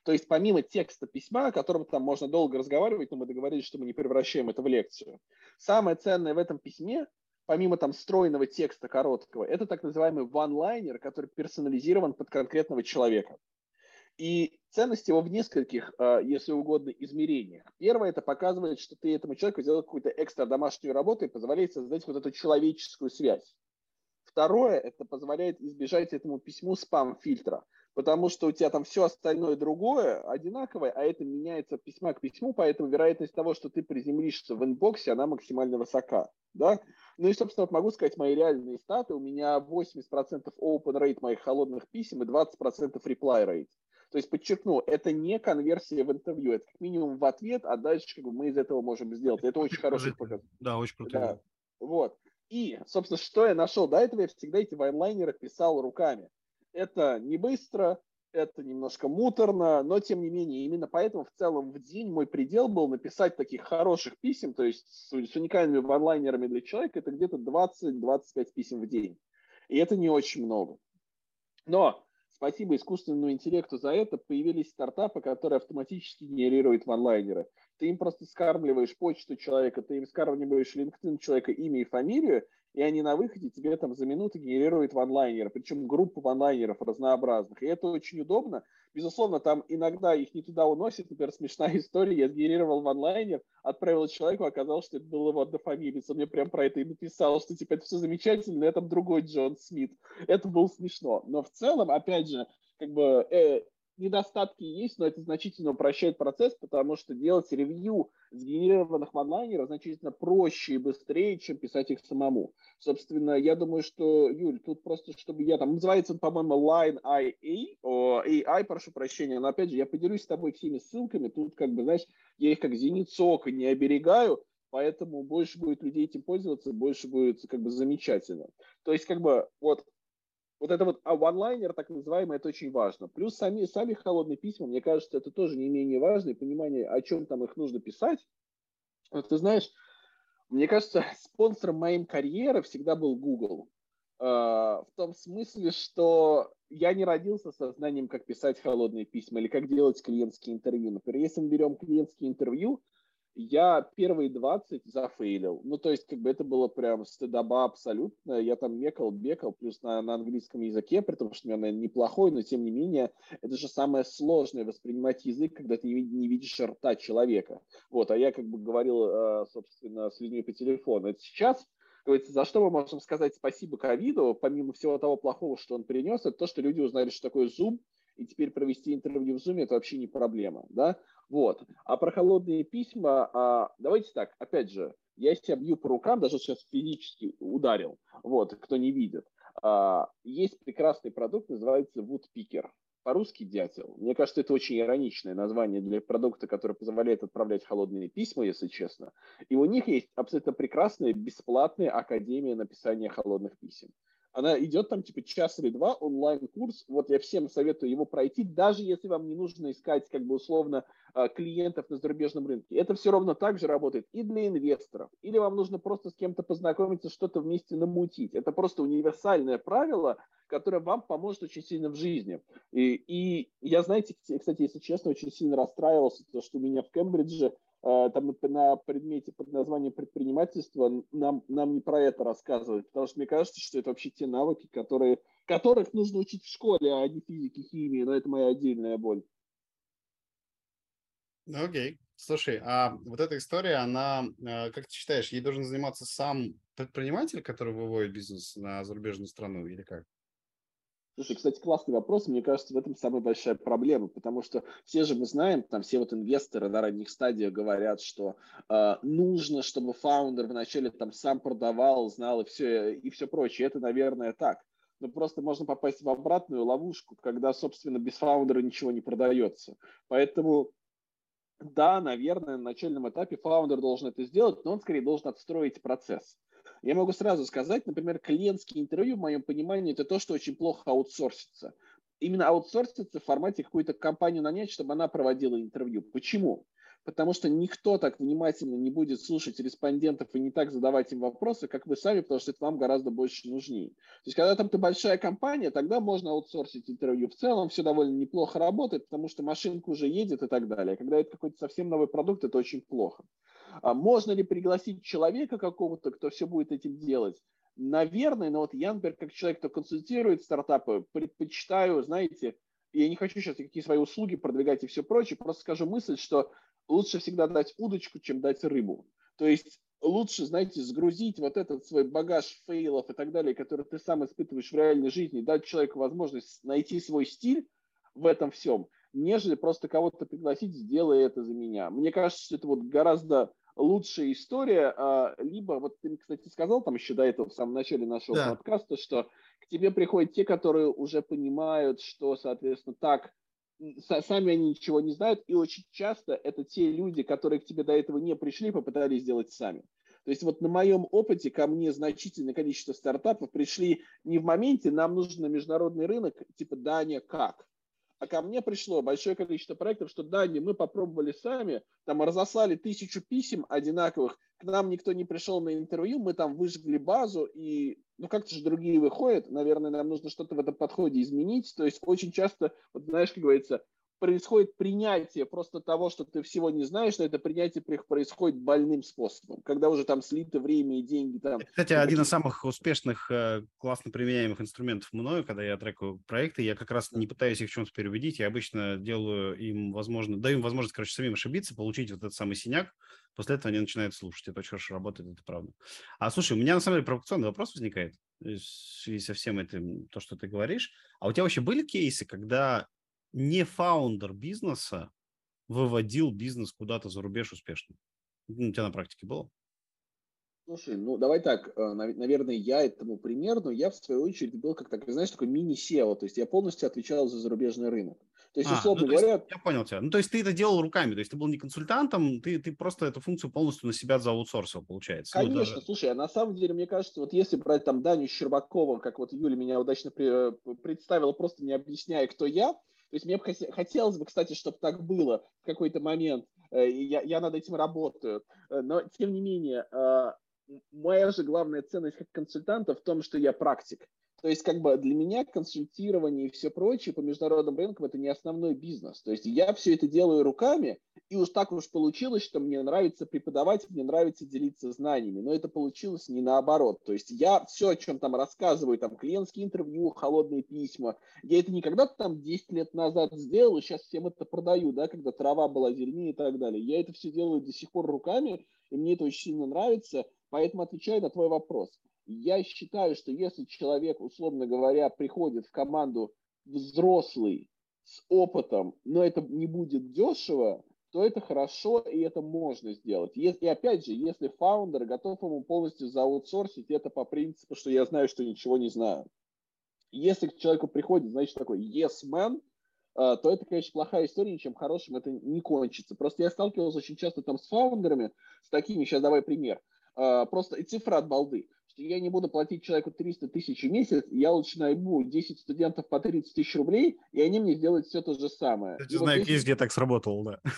То есть помимо текста письма, о котором там можно долго разговаривать, но мы договорились, что мы не превращаем это в лекцию. Самое ценное в этом письме помимо там стройного текста короткого, это так называемый one-liner, который персонализирован под конкретного человека. И ценность его в нескольких, а, если угодно, измерениях. Первое, это показывает, что ты этому человеку сделал какую-то экстра домашнюю работу и позволяет создать вот эту человеческую связь. Второе, это позволяет избежать этому письму спам-фильтра, потому что у тебя там все остальное другое одинаковое, а это меняется письма к письму, поэтому вероятность того, что ты приземлишься в инбоксе, она максимально высока. Да? Ну и, собственно, вот могу сказать мои реальные статы. У меня 80% open rate моих холодных писем и 20% reply rate. То есть, подчеркну, это не конверсия в интервью, это как минимум в ответ, а дальше как бы, мы из этого можем сделать. Это очень хороший показатель. Да, очень круто. Да. Вот. И, собственно, что я нашел? До этого я всегда эти вайнлайнеры писал руками. Это не быстро, это немножко муторно, но тем не менее, именно поэтому в целом в день мой предел был написать таких хороших писем, то есть с, с уникальными ванлайнерами для человека, это где-то 20-25 писем в день. И это не очень много. Но спасибо искусственному интеллекту за это появились стартапы, которые автоматически генерируют ванлайнеры. Ты им просто скармливаешь почту человека, ты им скармливаешь LinkedIn человека имя и фамилию, и они на выходе тебе там за минуту генерируют ванлайнеры, причем группу ванлайнеров разнообразных. И это очень удобно. Безусловно, там иногда их не туда уносят. Например, смешная история. Я сгенерировал ванлайнер, отправил человеку, оказалось, что это был его однофамилец. Он мне прям про это и написал, что типа это все замечательно, это другой Джон Смит. Это было смешно. Но в целом, опять же, как бы э, недостатки есть, но это значительно упрощает процесс, потому что делать ревью сгенерированных онлайнеров значительно проще и быстрее, чем писать их самому. Собственно, я думаю, что, Юль, тут просто, чтобы я там, называется по-моему, Line IA, о, AI, прошу прощения, но опять же, я поделюсь с тобой всеми ссылками, тут как бы, знаешь, я их как зеницу не оберегаю, поэтому больше будет людей этим пользоваться, больше будет как бы замечательно. То есть как бы вот вот это вот а one-liner, так называемый, это очень важно. Плюс сами, сами холодные письма, мне кажется, это тоже не менее важно, и понимание, о чем там их нужно писать. Вот ты знаешь, мне кажется, спонсором моей карьеры всегда был Google. Uh, в том смысле, что я не родился со знанием, как писать холодные письма или как делать клиентские интервью. Например, если мы берем клиентские интервью, я первые 20 зафейлил. Ну, то есть, как бы это было прям стыдоба абсолютно. Я там мекал, бекал, плюс на, на английском языке, при том, что у меня, наверное, неплохой, но тем не менее, это же самое сложное воспринимать язык, когда ты не, не видишь рта человека. Вот, а я как бы говорил, э, собственно, с людьми по телефону. Это сейчас говорится, за что мы можем сказать спасибо ковиду, помимо всего того плохого, что он принес, это то, что люди узнали, что такое Zoom, и теперь провести интервью в Zoom это вообще не проблема, да? Вот. А про холодные письма, а, давайте так, опять же, я себя бью по рукам, даже сейчас физически ударил, вот, кто не видит. А, есть прекрасный продукт, называется Woodpecker. По-русски дятел. Мне кажется, это очень ироничное название для продукта, который позволяет отправлять холодные письма, если честно. И у них есть абсолютно прекрасная бесплатная академия написания холодных писем. Она идет там типа час или два, онлайн-курс. Вот я всем советую его пройти, даже если вам не нужно искать как бы условно а, клиентов на зарубежном рынке. Это все равно так же работает и для инвесторов. Или вам нужно просто с кем-то познакомиться, что-то вместе намутить. Это просто универсальное правило, которое вам поможет очень сильно в жизни. И, и я, знаете, кстати, если честно, очень сильно расстраивался, то, что у меня в Кембридже там на предмете под названием предпринимательство нам, нам не про это рассказывают, потому что мне кажется, что это вообще те навыки, которые, которых нужно учить в школе, а не физике, химии, но это моя отдельная боль. Ну, окей. Слушай, а вот эта история, она, э, как ты считаешь, ей должен заниматься сам предприниматель, который выводит бизнес на зарубежную страну, или как? Слушай, кстати, классный вопрос. Мне кажется, в этом самая большая проблема, потому что все же мы знаем, там все вот инвесторы на ранних стадиях говорят, что э, нужно, чтобы фаундер вначале там сам продавал, знал и все, и все прочее. Это, наверное, так. Но просто можно попасть в обратную ловушку, когда, собственно, без фаундера ничего не продается. Поэтому да, наверное, на начальном этапе фаундер должен это сделать, но он скорее должен отстроить процесс. Я могу сразу сказать, например, клиентские интервью, в моем понимании, это то, что очень плохо аутсорсится. Именно аутсорсится в формате какую-то компанию нанять, чтобы она проводила интервью. Почему? Потому что никто так внимательно не будет слушать респондентов и не так задавать им вопросы, как вы сами, потому что это вам гораздо больше нужнее. То есть, когда там ты большая компания, тогда можно аутсорсить интервью. В целом все довольно неплохо работает, потому что машинка уже едет и так далее. Когда это какой-то совсем новый продукт, это очень плохо. А можно ли пригласить человека какого-то, кто все будет этим делать? Наверное, но вот я, например, как человек, кто консультирует стартапы, предпочитаю, знаете, я не хочу сейчас никакие свои услуги продвигать и все прочее, просто скажу мысль, что лучше всегда дать удочку, чем дать рыбу. То есть лучше, знаете, сгрузить вот этот свой багаж фейлов и так далее, который ты сам испытываешь в реальной жизни, дать человеку возможность найти свой стиль в этом всем, нежели просто кого-то пригласить, сделай это за меня. Мне кажется, что это вот гораздо лучшая история, а, либо, вот ты, кстати, сказал там еще до этого, в самом начале нашего да. подкаста, что к тебе приходят те, которые уже понимают, что, соответственно, так сами они ничего не знают, и очень часто это те люди, которые к тебе до этого не пришли, попытались сделать сами. То есть вот на моем опыте ко мне значительное количество стартапов пришли не в моменте, нам нужен на международный рынок, типа Дания как? А ко мне пришло большое количество проектов, что Дания мы попробовали сами, там разослали тысячу писем одинаковых, к нам никто не пришел на интервью, мы там выжгли базу, и ну как-то же другие выходят, наверное, нам нужно что-то в этом подходе изменить. То есть очень часто, вот знаешь, как говорится, происходит принятие просто того, что ты всего не знаешь, но это принятие происходит больным способом, когда уже там слито время и деньги. Там, Кстати, один из самых успешных, э, классно применяемых инструментов мною, когда я трекаю проекты, я как раз не пытаюсь их в чем-то переубедить, я обычно делаю им возможно, даю им возможность, короче, самим ошибиться, получить вот этот самый синяк, после этого они начинают слушать. Это очень хорошо работает, это правда. А слушай, у меня на самом деле провокационный вопрос возникает в связи со всем этим, то, что ты говоришь. А у тебя вообще были кейсы, когда не фаундер бизнеса выводил бизнес куда-то за рубеж успешно? Ну, у тебя на практике было? Слушай, ну давай так, э, наверное, я этому пример, но я в свою очередь был как так, знаешь, такой мини-SEO, то есть я полностью отвечал за зарубежный рынок. То есть, а, условно ну, говоря... Есть, я понял тебя. Ну, то есть ты это делал руками, то есть ты был не консультантом, ты, ты просто эту функцию полностью на себя зааутсорсил, получается. Конечно, ну, даже... слушай, а на самом деле, мне кажется, вот если брать там Даню Щербакова, как вот Юля меня удачно при, э, представила, просто не объясняя, кто я, то есть мне бы хотелось бы, кстати, чтобы так было в какой-то момент. Э, я, я над этим работаю. Но, тем не менее, моя же главная ценность как консультанта в том, что я практик. То есть, как бы для меня консультирование и все прочее по международным рынкам это не основной бизнес. То есть я все это делаю руками, и уж так уж получилось, что мне нравится преподавать, мне нравится делиться знаниями. Но это получилось не наоборот. То есть я все, о чем там рассказываю, там клиентские интервью, холодные письма, я это не когда-то там 10 лет назад сделал, и сейчас всем это продаю, да, когда трава была зеленее и так далее. Я это все делаю до сих пор руками, и мне это очень сильно нравится. Поэтому отвечаю на твой вопрос. Я считаю, что если человек, условно говоря, приходит в команду взрослый, с опытом, но это не будет дешево, то это хорошо и это можно сделать. И опять же, если фаундер готов ему полностью зааутсорсить, это по принципу, что я знаю, что ничего не знаю. Если к человеку приходит, значит, такой yes man, э, то это, конечно, плохая история, ничем хорошим это не кончится. Просто я сталкивался очень часто там с фаундерами, с такими, сейчас давай пример. А, просто и цифра от балды, что я не буду платить человеку 300 тысяч в месяц, я лучше найму 10 студентов по 30 тысяч рублей, и они мне сделают все то же самое. Я знаю, вот везде так сработало, да.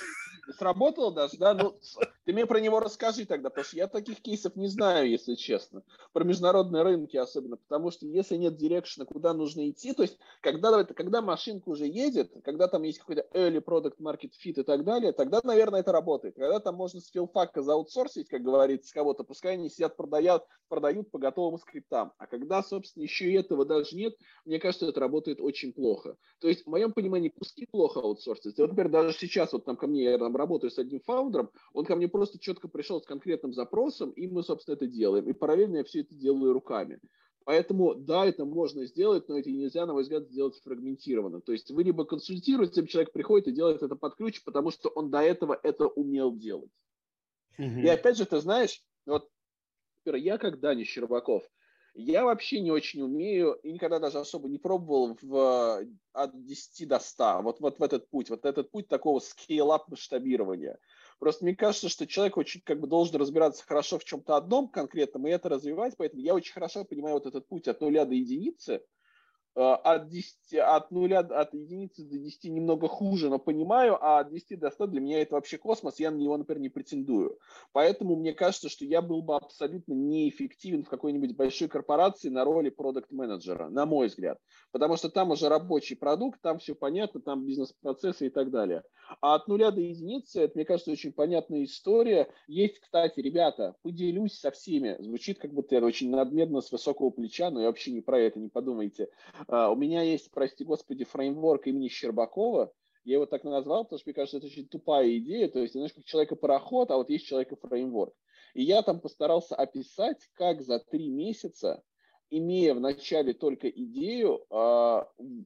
Сработало даже, да, ну, Ты мне про него расскажи тогда, потому что я таких кейсов не знаю, если честно. Про международные рынки особенно, потому что если нет дирекшена, куда нужно идти, то есть когда, когда машинка уже едет, когда там есть какой-то early product market fit и так далее, тогда, наверное, это работает. Когда там можно с филфака заутсорсить, как говорится, кого-то, пускай они сидят, продают, продают по готовым скриптам. А когда, собственно, еще этого даже нет, мне кажется, это работает очень плохо. То есть, в моем понимании, пуски плохо аутсорсить. Вот, например, даже сейчас вот там ко мне, я там работаю с одним фаундером, он ко мне просто четко пришел с конкретным запросом, и мы, собственно, это делаем. И параллельно я все это делаю руками. Поэтому, да, это можно сделать, но это нельзя, на мой взгляд, сделать фрагментированно. То есть вы либо консультируете, человек приходит и делает это под ключ, потому что он до этого это умел делать. Угу. И опять же, ты знаешь, вот я как Даня Щербаков, я вообще не очень умею и никогда даже особо не пробовал в, от 10 до 100. Вот, вот в этот путь, вот этот путь такого scale-up масштабирования. Просто мне кажется, что человек очень как бы должен разбираться хорошо в чем-то одном конкретном и это развивать, поэтому я очень хорошо понимаю вот этот путь от нуля до единицы, от, 10, от нуля, от единицы до 10 немного хуже, но понимаю, а от 10 до 100 для меня это вообще космос, я на него, например, не претендую. Поэтому мне кажется, что я был бы абсолютно неэффективен в какой-нибудь большой корпорации на роли продукт-менеджера, на мой взгляд. Потому что там уже рабочий продукт, там все понятно, там бизнес-процессы и так далее. А от нуля до единицы, это, мне кажется, очень понятная история. Есть, кстати, ребята, поделюсь со всеми. Звучит, как будто это очень надменно с высокого плеча, но я вообще не про это, не подумайте. А, у меня есть, прости господи, фреймворк имени Щербакова. Я его так назвал, потому что мне кажется, это очень тупая идея. То есть, знаешь, как человека-пароход, а вот есть человека-фреймворк. И я там постарался описать, как за три месяца имея в начале только идею э,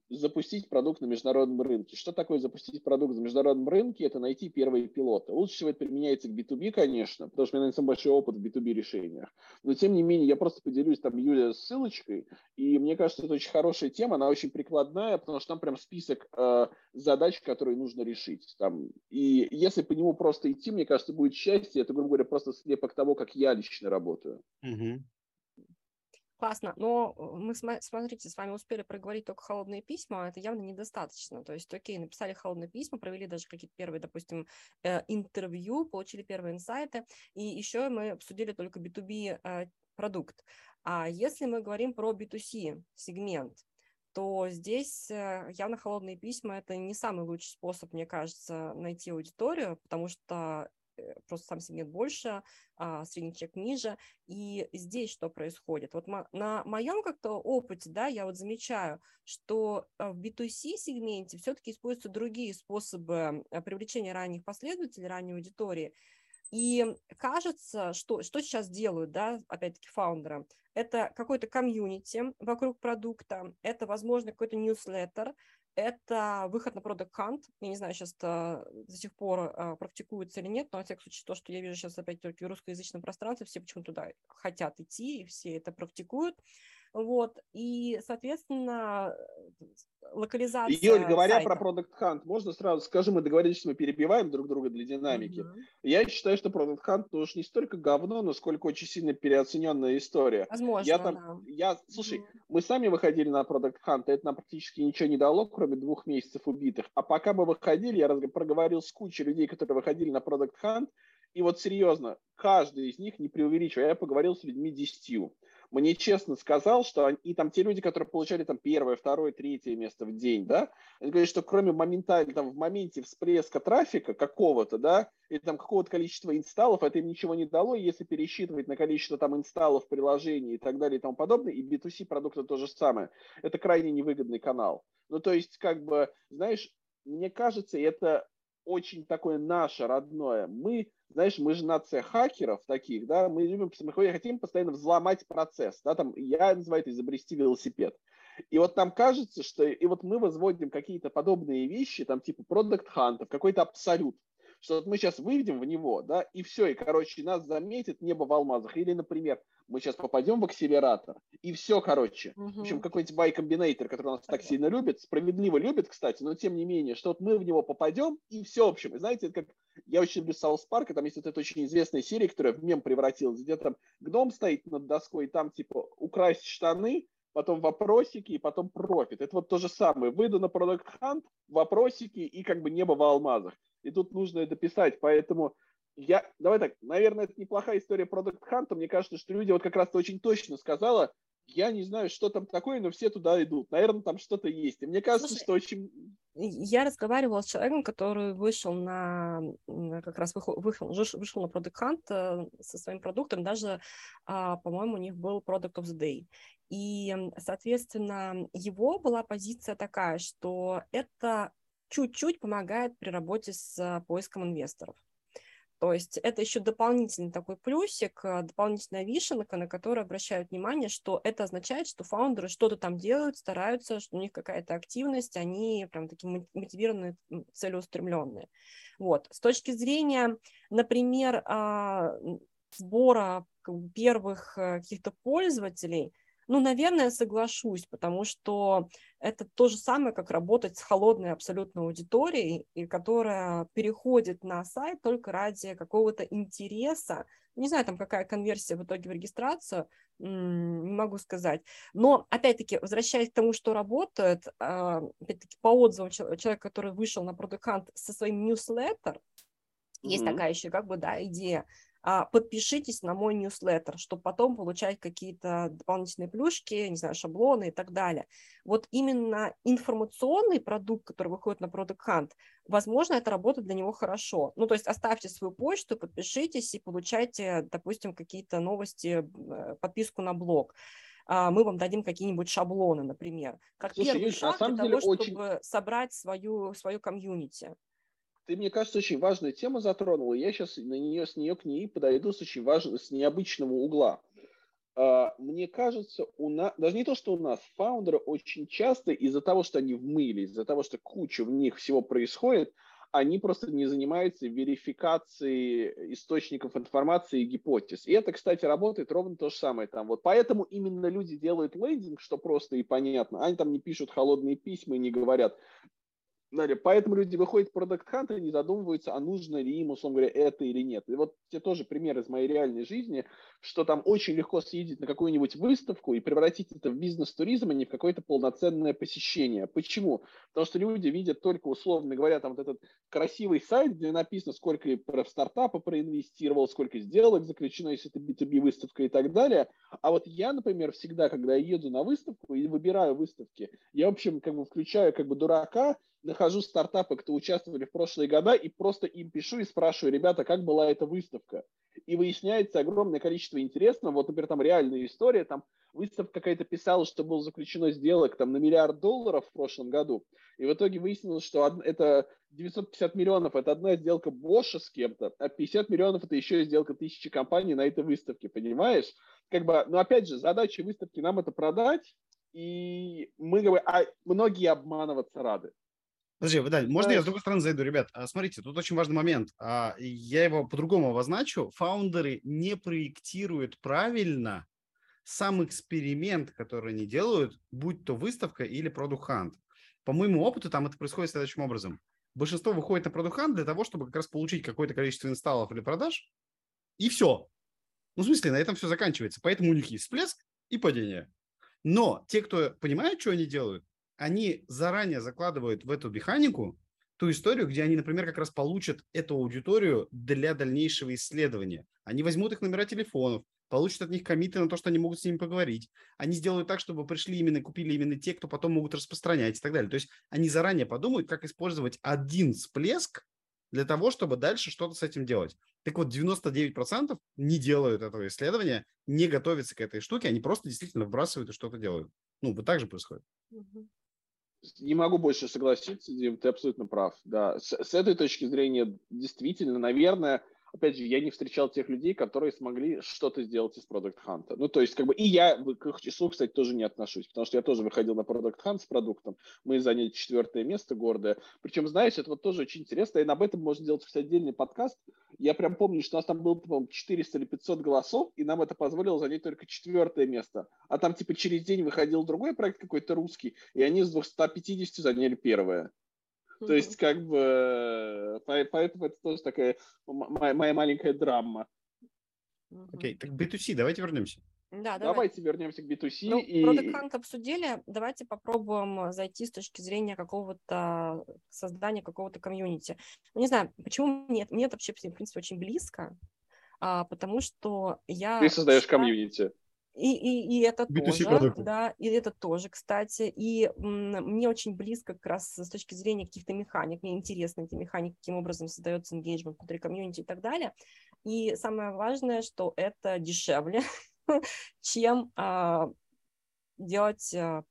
запустить продукт на международном рынке. Что такое запустить продукт на международном рынке? Это найти первые пилоты. Лучше всего это применяется к B2B, конечно, потому что у меня, самый большой опыт в B2B решениях. Но, тем не менее, я просто поделюсь там, Юля, ссылочкой, и мне кажется, это очень хорошая тема, она очень прикладная, потому что там прям список э, задач, которые нужно решить. Там, и если по нему просто идти, мне кажется, будет счастье. Это, грубо говоря, просто слепок того, как я лично работаю. Угу. Классно, но э, мы, смотрите, с вами успели проговорить только холодные письма, это явно недостаточно. То есть, окей, написали холодные письма, провели даже какие-то первые, допустим, э, интервью, получили первые инсайты, и еще мы обсудили только B2B э, продукт. А если мы говорим про B2C сегмент, то здесь явно холодные письма – это не самый лучший способ, мне кажется, найти аудиторию, потому что просто сам сегмент больше, а средний чек ниже. И здесь что происходит? Вот на моем как-то опыте, да, я вот замечаю, что э, в B2C сегменте все-таки используются другие способы э, привлечения ранних последователей, ранней аудитории. И кажется, что, что сейчас делают, да, опять-таки, фаундеры, это какой-то комьюнити вокруг продукта, это, возможно, какой-то ньюслеттер, это выход на Product Hunt. Я не знаю, сейчас это до сих пор а, практикуется или нет, но, во всяком случае, то, что я вижу сейчас опять только в русскоязычном пространстве, все почему-то туда хотят идти, и все это практикуют. Вот, и, соответственно, локализация Юль, говоря сайта. про Product Hunt, можно сразу скажем, мы договорились, что мы перебиваем друг друга для динамики. Mm-hmm. Я считаю, что Product Hunt ну, уж не столько говно, но сколько очень сильно переоцененная история. Возможно, я там, да. я, слушай, mm-hmm. мы сами выходили на Product Hunt, это нам практически ничего не дало, кроме двух месяцев убитых. А пока мы выходили, я проговорил с кучей людей, которые выходили на Product Hunt, и вот серьезно, каждый из них, не преувеличивая, я поговорил с людьми десятью мне честно сказал, что они, и там те люди, которые получали там первое, второе, третье место в день, да, они говорят, что кроме моментально, там, в моменте всплеска трафика какого-то, да, или там какого-то количества инсталлов, это им ничего не дало, если пересчитывать на количество там инсталлов приложений и так далее и тому подобное, и B2C продукты то же самое. Это крайне невыгодный канал. Ну, то есть, как бы, знаешь, мне кажется, это очень такое наше родное. Мы знаешь, мы же нация хакеров таких, да, мы любим, мы хотим постоянно взломать процесс, да, там, я называю это изобрести велосипед. И вот нам кажется, что, и вот мы возводим какие-то подобные вещи, там, типа Product Hunt ов, какой-то абсолют, что вот мы сейчас выведем в него, да, и все, и, короче, нас заметит небо в алмазах. Или, например, мы сейчас попадем в акселератор, и все, короче. Угу. В общем, какой-нибудь Y Combinator, который нас так сильно любит, справедливо любит, кстати, но тем не менее, что вот мы в него попадем, и все, в общем. И знаете, это как я очень люблю South Park, там есть вот эта очень известная серия, которая в мем превратилась, где там гном стоит над доской, и там типа украсть штаны, потом вопросики и потом профит. Это вот то же самое. Выйду на Product Hunt, вопросики и как бы небо в алмазах. И тут нужно это писать, поэтому я, давай так, наверное, это неплохая история Product Hunt. Мне кажется, что люди вот как раз очень точно сказала, я не знаю, что там такое, но все туда идут. Наверное, там что-то есть. И мне кажется, Слушай, что очень... Я разговаривала с человеком, который вышел на, как раз вышел, вышел, на Product Hunt э, со своим продуктом, даже, а, по-моему, у них был Product of the Day. И, соответственно, его была позиция такая, что это чуть-чуть помогает при работе с поиском инвесторов. То есть это еще дополнительный такой плюсик, э, дополнительная вишенка, на которую обращают внимание, что это означает, что фаундеры что-то там делают, стараются, что у них какая-то активность, они прям такие мотивированные, целеустремленные. Вот. С точки зрения, например, а, сбора первых э, каких-то пользователей – ну, наверное, соглашусь, потому что это то же самое, как работать с холодной абсолютно аудиторией, и которая переходит на сайт только ради какого-то интереса. Не знаю, там какая конверсия в итоге в регистрацию, не могу сказать. Но, опять-таки, возвращаясь к тому, что работает, а, опять-таки, по отзывам человека, который вышел на Hunt со своим newsletter, есть mm-hmm. такая еще как бы, да, идея подпишитесь на мой ньюслеттер, чтобы потом получать какие-то дополнительные плюшки, не знаю, шаблоны и так далее. Вот именно информационный продукт, который выходит на Product Hunt, возможно, это работает для него хорошо. Ну, то есть оставьте свою почту, подпишитесь и получайте, допустим, какие-то новости, э, подписку на блог а, мы вам дадим какие-нибудь шаблоны, например, как Слушай, первый Юль, шаг для того, очень... чтобы собрать свою, свою комьюнити ты, мне кажется, очень важную тему затронул, и я сейчас на нее, с нее к ней подойду с очень важного, с необычного угла. А, мне кажется, у нас, даже не то, что у нас, фаундеры очень часто из-за того, что они в мыле, из-за того, что куча в них всего происходит, они просто не занимаются верификацией источников информации и гипотез. И это, кстати, работает ровно то же самое там. Вот поэтому именно люди делают лендинг, что просто и понятно. Они там не пишут холодные письма и не говорят, Поэтому люди выходят в продукт хант и не задумываются, а нужно ли им, условно говоря, это или нет. И вот те тоже примеры из моей реальной жизни, что там очень легко съездить на какую-нибудь выставку и превратить это в бизнес-туризм, а не в какое-то полноценное посещение. Почему? Потому что люди видят только, условно говоря, там вот этот красивый сайт, где написано, сколько про стартапы проинвестировал, сколько сделок заключено, если это B2B выставка и так далее. А вот я, например, всегда, когда я еду на выставку и выбираю выставки, я, в общем, как бы включаю как бы дурака, нахожу стартапы, кто участвовали в прошлые года, и просто им пишу и спрашиваю, ребята, как была эта выставка? И выясняется огромное количество интересного. Вот, например, там реальная история, там выставка какая-то писала, что было заключено сделок там на миллиард долларов в прошлом году. И в итоге выяснилось, что это 950 миллионов – это одна сделка Боша с кем-то, а 50 миллионов – это еще сделка тысячи компаний на этой выставке, понимаешь? Как бы, но опять же, задача выставки нам это продать, и мы, бы, а многие обманываться рады. Подожди, да, можно я с другой стороны зайду, ребят? А, смотрите, тут очень важный момент. А, я его по-другому обозначу. Фаундеры не проектируют правильно сам эксперимент, который они делают, будь то выставка или Hunt. По моему опыту, там это происходит следующим образом. Большинство выходит на Hunt для того, чтобы как раз получить какое-то количество инсталлов или продаж, и все. Ну, в смысле, на этом все заканчивается. Поэтому у них есть всплеск и падение. Но те, кто понимает, что они делают, они заранее закладывают в эту механику ту историю, где они, например, как раз получат эту аудиторию для дальнейшего исследования. Они возьмут их номера телефонов, получат от них комиты на то, что они могут с ними поговорить. Они сделают так, чтобы пришли именно, купили именно те, кто потом могут распространять и так далее. То есть они заранее подумают, как использовать один всплеск для того, чтобы дальше что-то с этим делать. Так вот, 99% не делают этого исследования, не готовятся к этой штуке, они просто действительно вбрасывают и что-то делают. Ну, вот так же происходит. Не могу больше согласиться, Дим, ты абсолютно прав. Да, с, с этой точки зрения действительно, наверное, опять же, я не встречал тех людей, которые смогли что-то сделать из Product Hunt. Ну, то есть, как бы, и я к их числу, кстати, тоже не отношусь, потому что я тоже выходил на Product Hunt с продуктом, мы заняли четвертое место гордое. Причем, знаешь, это вот тоже очень интересно, и об этом можно сделать кстати, отдельный подкаст. Я прям помню, что у нас там было, по-моему, 400 или 500 голосов, и нам это позволило занять только четвертое место. А там, типа, через день выходил другой проект какой-то русский, и они с 250 заняли первое. То есть, как бы, поэтому это тоже такая моя, моя маленькая драма. Окей, okay, так B2C, давайте вернемся. Да, давайте давай. вернемся к B2C. Ну, и... Product Hunt обсудили, давайте попробуем зайти с точки зрения какого-то создания какого-то комьюнити. Ну, не знаю, почему мне, мне это вообще, в принципе, очень близко, а, потому что я... Ты создаешь комьюнити. И, и, и это B2C тоже, продукты. да, и это тоже, кстати. И мне очень близко как раз с точки зрения каких-то механик. Мне интересны эти механики, каким образом создается engagement внутри комьюнити и так далее. И самое важное, что это дешевле, чем а, делать а,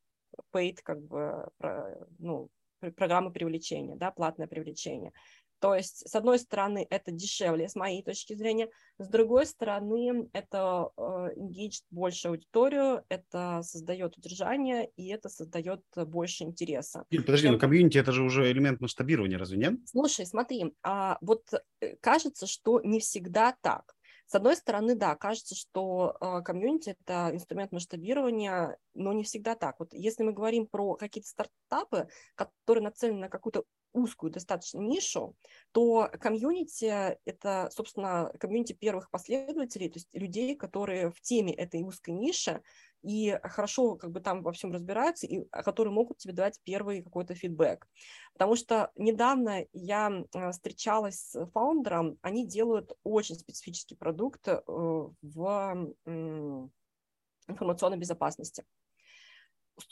paid, как бы, про, ну, программы привлечения, да, платное привлечение. То есть, с одной стороны, это дешевле, с моей точки зрения, с другой стороны, это э, больше аудиторию, это создает удержание, и это создает больше интереса. Подожди, но комьюнити – это же уже элемент масштабирования, разве нет? Слушай, смотри, а, вот э, кажется, что не всегда так. С одной стороны, да, кажется, что э, комьюнити – это инструмент масштабирования, но не всегда так. Вот если мы говорим про какие-то стартапы, которые нацелены на какую-то узкую достаточно нишу, то комьюнити – это, собственно, комьюнити первых последователей, то есть людей, которые в теме этой узкой ниши и хорошо как бы там во всем разбираются, и а, которые могут тебе дать первый какой-то фидбэк. Потому что недавно я а, встречалась с фаундером, они делают очень специфический продукт э, в информационной безопасности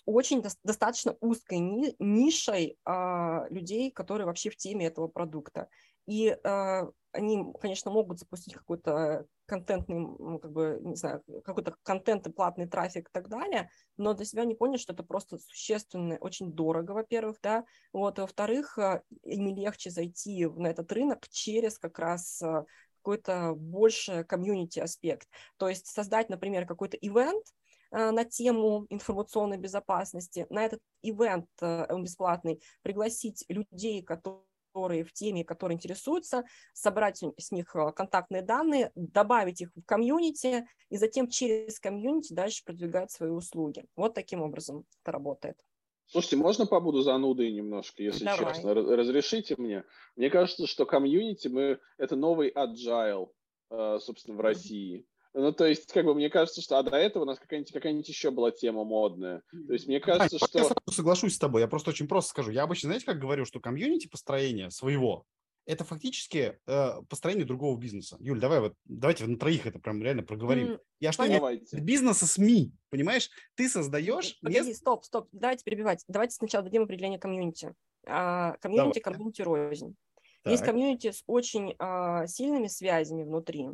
очень до, достаточно узкой ни, нишей а, людей, которые вообще в теме этого продукта. И а, они, конечно, могут запустить какой-то контентный, ну, как бы, не знаю, какой-то контент и платный трафик и так далее, но для себя не поняли, что это просто существенно, очень дорого, во-первых, да, вот, во-вторых, а, им легче зайти на этот рынок через как раз а, какой-то больше комьюнити аспект. То есть создать, например, какой-то ивент, на тему информационной безопасности. На этот ивент э, бесплатный пригласить людей, которые в теме, которые интересуются, собрать с них э, контактные данные, добавить их в комьюнити и затем через комьюнити дальше продвигать свои услуги. Вот таким образом это работает. Слушайте, можно побуду занудой немножко, если Давай. честно? Разрешите мне? Мне кажется, что комьюнити мы это новый agile, э, собственно, в России. Ну, то есть, как бы, мне кажется, что а до этого у нас какая-нибудь какая еще была тема модная. То есть, мне кажется, а, что... Я соглашусь с тобой, я просто очень просто скажу. Я обычно, знаете, как говорю, что комьюнити построения своего, это фактически э, построение другого бизнеса. Юль, давай вот, давайте на троих это прям реально проговорим. Mm, я что не бизнеса СМИ, понимаешь? Ты создаешь... Погоди, мест... стоп, стоп, давайте перебивать. Давайте сначала дадим определение комьюнити. А, комьюнити, комьюнити рознь. Так. Есть комьюнити с очень а, сильными связями внутри.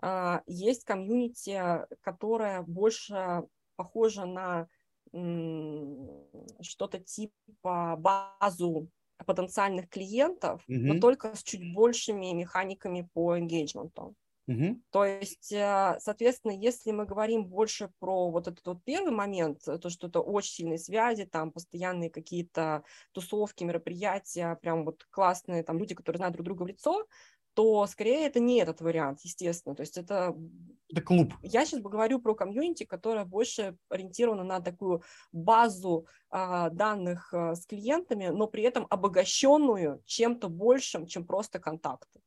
А, есть комьюнити, которая больше похожа на что-то типа базу потенциальных клиентов, mm-hmm. но только с чуть большими механиками по engagement. Mm-hmm. То есть, э, соответственно, если мы говорим больше про вот этот вот первый момент, то, что это очень сильные связи, там постоянные какие-то тусовки, мероприятия, прям вот классные там люди, которые знают друг друга в лицо, то скорее это не этот вариант, естественно. То есть это... Это клуб. Я сейчас говорю про комьюнити, которая больше ориентирована на такую базу а, данных а, с клиентами, но при этом обогащенную чем-то большим, чем просто контакты.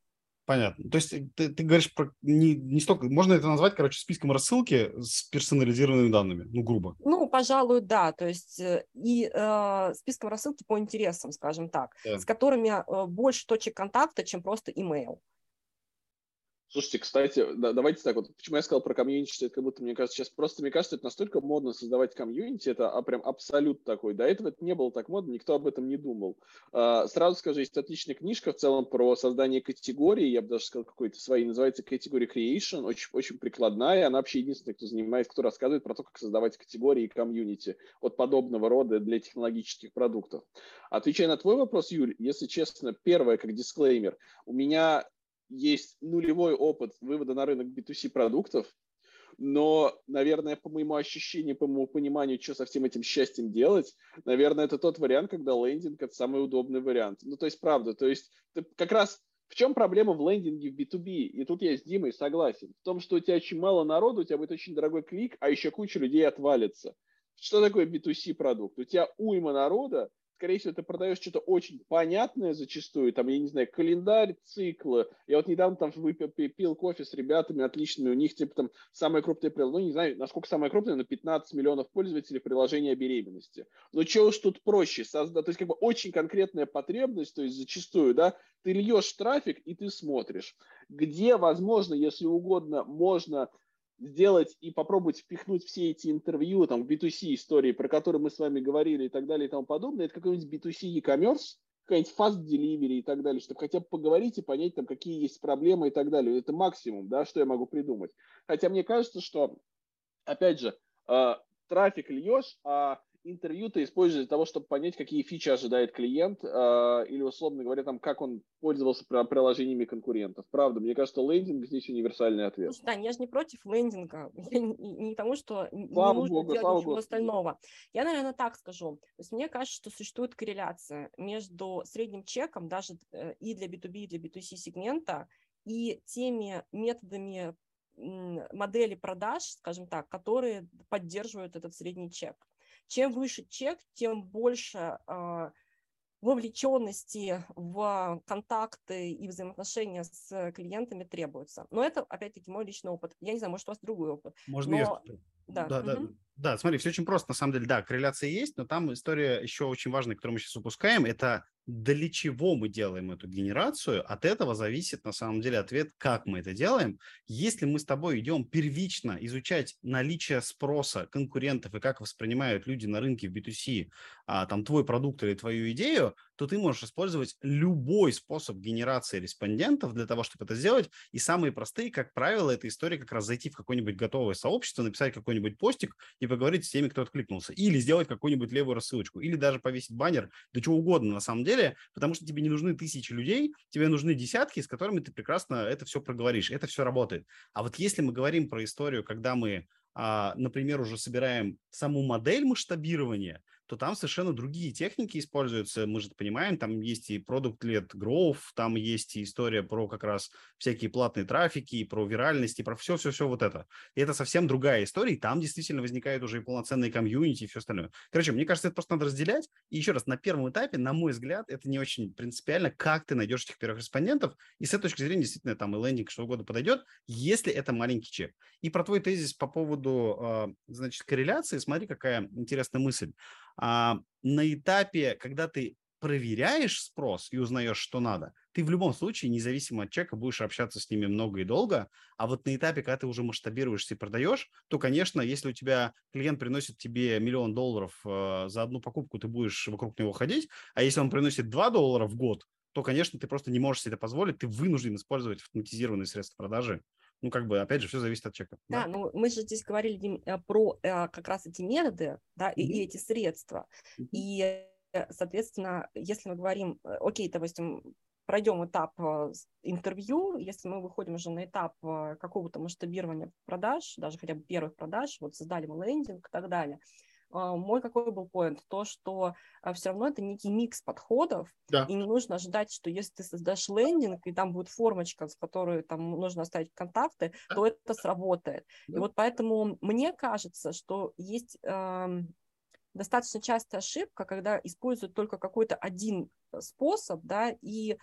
Понятно. То есть ты, ты говоришь про не, не столько... Можно это назвать, короче, списком рассылки с персонализированными данными, ну, грубо. Ну, пожалуй, да. То есть э, и э, списком рассылки по интересам, скажем так, да. с которыми э, больше точек контакта, чем просто имейл. Слушайте, кстати, да, давайте так вот, почему я сказал про комьюнити, что это как будто, мне кажется, сейчас просто, мне кажется, это настолько модно создавать комьюнити, это а, прям абсолют такой. До этого это не было так модно, никто об этом не думал. А, сразу скажу, есть отличная книжка в целом про создание категории, я бы даже сказал, какой-то своей, называется Category Creation, очень, очень прикладная, она вообще единственная, кто занимается, кто рассказывает про то, как создавать категории и комьюнити от подобного рода для технологических продуктов. Отвечая на твой вопрос, Юль, если честно, первое, как дисклеймер, у меня есть нулевой опыт вывода на рынок B2C продуктов, но, наверное, по моему ощущению, по моему пониманию, что со всем этим счастьем делать, наверное, это тот вариант, когда лендинг – это самый удобный вариант. Ну, то есть, правда, то есть как раз в чем проблема в лендинге в B2B? И тут я с Димой согласен. В том, что у тебя очень мало народу, у тебя будет очень дорогой клик, а еще куча людей отвалится. Что такое B2C продукт? У тебя уйма народа, скорее всего, ты продаешь что-то очень понятное зачастую, там, я не знаю, календарь, циклы. Я вот недавно там пил кофе с ребятами отличными, у них, типа, там, самое крупное приложение, ну, не знаю, насколько самое крупное, но 15 миллионов пользователей приложения о беременности. Но что уж тут проще создать, то есть, как бы, очень конкретная потребность, то есть, зачастую, да, ты льешь трафик, и ты смотришь. Где, возможно, если угодно, можно сделать и попробовать впихнуть все эти интервью, там, в B2C истории, про которые мы с вами говорили и так далее и тому подобное, это какой-нибудь B2C e-commerce, какая-нибудь fast delivery и так далее, чтобы хотя бы поговорить и понять, там, какие есть проблемы и так далее. Это максимум, да, что я могу придумать. Хотя мне кажется, что, опять же, э, трафик льешь, а интервью ты используешь для того, чтобы понять, какие фичи ожидает клиент, э, или, условно говоря, там, как он пользовался приложениями конкурентов. Правда, мне кажется, лендинг здесь универсальный ответ. Слушай, да, я же не против лендинга. Я не, не тому, что слава не нужно Богу, делать ничего Богу. остального. Я, наверное, так скажу. То есть мне кажется, что существует корреляция между средним чеком, даже э, и для B2B, и для B2C сегмента, и теми методами модели продаж, скажем так, которые поддерживают этот средний чек. Чем выше чек, тем больше э, вовлеченности в контакты и взаимоотношения с клиентами требуется. Но это, опять-таки, мой личный опыт. Я не знаю, может, у вас другой опыт. Можно но... я да. Да, угу. да, да, смотри, все очень просто, на самом деле, да, корреляция есть, но там история еще очень важная, которую мы сейчас упускаем, это для чего мы делаем эту генерацию, от этого зависит на самом деле ответ, как мы это делаем. Если мы с тобой идем первично изучать наличие спроса конкурентов и как воспринимают люди на рынке в B2C а, там твой продукт или твою идею, то ты можешь использовать любой способ генерации респондентов для того, чтобы это сделать. И самые простые, как правило, это история как раз зайти в какое-нибудь готовое сообщество, написать какой-нибудь постик и поговорить с теми, кто откликнулся. Или сделать какую-нибудь левую рассылочку. Или даже повесить баннер, да чего угодно на самом деле, потому что тебе не нужны тысячи людей, тебе нужны десятки, с которыми ты прекрасно это все проговоришь. Это все работает. А вот если мы говорим про историю, когда мы а, например, уже собираем саму модель масштабирования, то там совершенно другие техники используются. Мы же понимаем, там есть и продукт led growth, там есть и история про как раз всякие платные трафики, и про виральность, и про все-все-все вот это. И это совсем другая история, и там действительно возникает уже и полноценные комьюнити и все остальное. Короче, мне кажется, это просто надо разделять. И еще раз, на первом этапе, на мой взгляд, это не очень принципиально, как ты найдешь этих первых респондентов, и с этой точки зрения действительно там и лендинг что угодно подойдет, если это маленький чек. И про твой тезис по поводу, а, значит, корреляции, смотри, какая интересная мысль а, на этапе, когда ты проверяешь спрос и узнаешь, что надо, ты в любом случае, независимо от чека, будешь общаться с ними много и долго. А вот на этапе, когда ты уже масштабируешься и продаешь, то, конечно, если у тебя клиент приносит тебе миллион долларов э, за одну покупку, ты будешь вокруг него ходить. А если он приносит 2 доллара в год, то, конечно, ты просто не можешь себе это позволить, ты вынужден использовать автоматизированные средства продажи ну, как бы, опять же, все зависит от человека. Да, да? ну, мы же здесь говорили э, про э, как раз эти методы, да, и, mm-hmm. и эти средства. Mm-hmm. И, э, соответственно, если мы говорим, окей, допустим, пройдем этап интервью, если мы выходим уже на этап какого-то масштабирования продаж, даже хотя бы первых продаж, вот создали мы лендинг и так далее, мой какой был поинт? То, что а, все равно это некий микс подходов, да. и не нужно ожидать, что если ты создашь лендинг, и там будет формочка, с которой там нужно оставить контакты, то это сработает. Да. И вот поэтому мне кажется, что есть э, достаточно частая ошибка, когда используют только какой-то один способ, да, и э,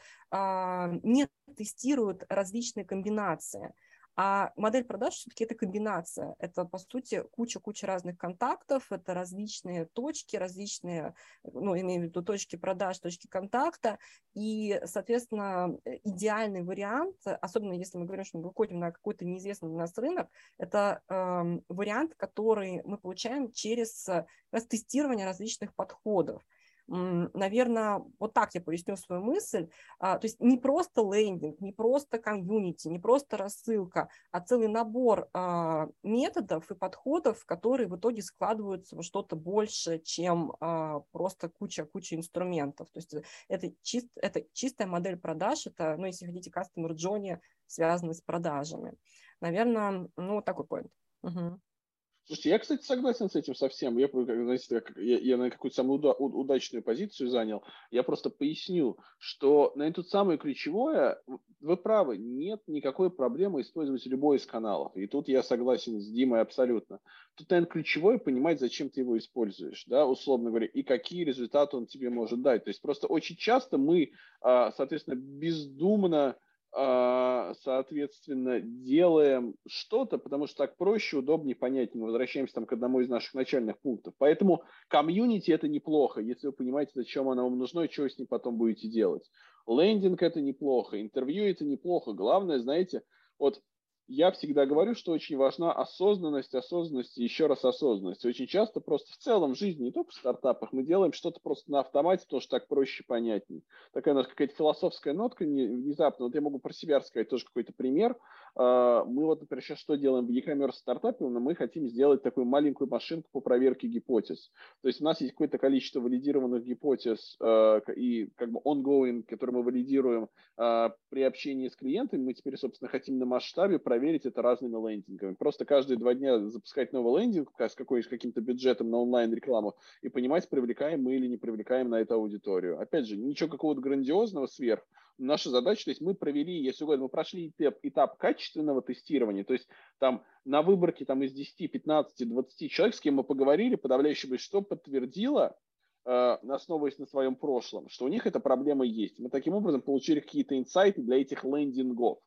не тестируют различные комбинации. А модель продаж все-таки это комбинация. Это, по сути, куча-куча разных контактов, это различные точки, различные, ну, имею в виду точки продаж, точки контакта. И, соответственно, идеальный вариант, особенно если мы говорим, что мы выходим на какой-то неизвестный для нас рынок, это э, вариант, который мы получаем через э, тестирование различных подходов. Наверное, вот так я поясню свою мысль. А, то есть не просто лендинг, не просто комьюнити, не просто рассылка, а целый набор а, методов и подходов, которые в итоге складываются во что-то больше, чем а, просто куча-куча инструментов. То есть это, чист, это чистая модель продаж, это, ну, если хотите, customer journey, связанный с продажами. Наверное, ну, такой point. Угу. Слушайте, я, кстати, согласен с этим совсем. Я, знаете, я, я на какую-то самую уда- удачную позицию занял. Я просто поясню, что на это самое ключевое, вы правы, нет никакой проблемы использовать любой из каналов. И тут я согласен с Димой абсолютно. Тут, наверное, ключевое понимать, зачем ты его используешь, да, условно говоря, и какие результаты он тебе может дать. То есть просто очень часто мы, а, соответственно, бездумно соответственно, делаем что-то, потому что так проще, удобнее, понятнее. Мы возвращаемся там к одному из наших начальных пунктов. Поэтому комьюнити это неплохо, если вы понимаете, зачем оно вам нужно и что с ним потом будете делать. Лендинг это неплохо, интервью это неплохо. Главное, знаете, вот я всегда говорю, что очень важна осознанность, осознанность и еще раз осознанность. Очень часто просто в целом в жизни, не только в стартапах, мы делаем что-то просто на автомате, потому что так проще, понятней. Такая у нас какая-то философская нотка внезапно. Вот я могу про себя рассказать тоже какой-то пример. А, мы вот, например, сейчас что делаем в e-commerce стартапе? Мы хотим сделать такую маленькую машинку по проверке гипотез. То есть у нас есть какое-то количество валидированных гипотез а, и как бы ongoing, которые мы валидируем а, при общении с клиентами. Мы теперь, собственно, хотим на масштабе проверить проверить это разными лендингами. Просто каждые два дня запускать новый лендинг с, какой, с каким-то бюджетом на онлайн-рекламу и понимать, привлекаем мы или не привлекаем на эту аудиторию. Опять же, ничего какого-то грандиозного сверх. Наша задача, то есть мы провели, если угодно, мы прошли этап, этап качественного тестирования, то есть там на выборке там, из 10, 15, 20 человек, с кем мы поговорили, подавляющее большинство подтвердило, э, основываясь на своем прошлом, что у них эта проблема есть. Мы таким образом получили какие-то инсайты для этих лендингов.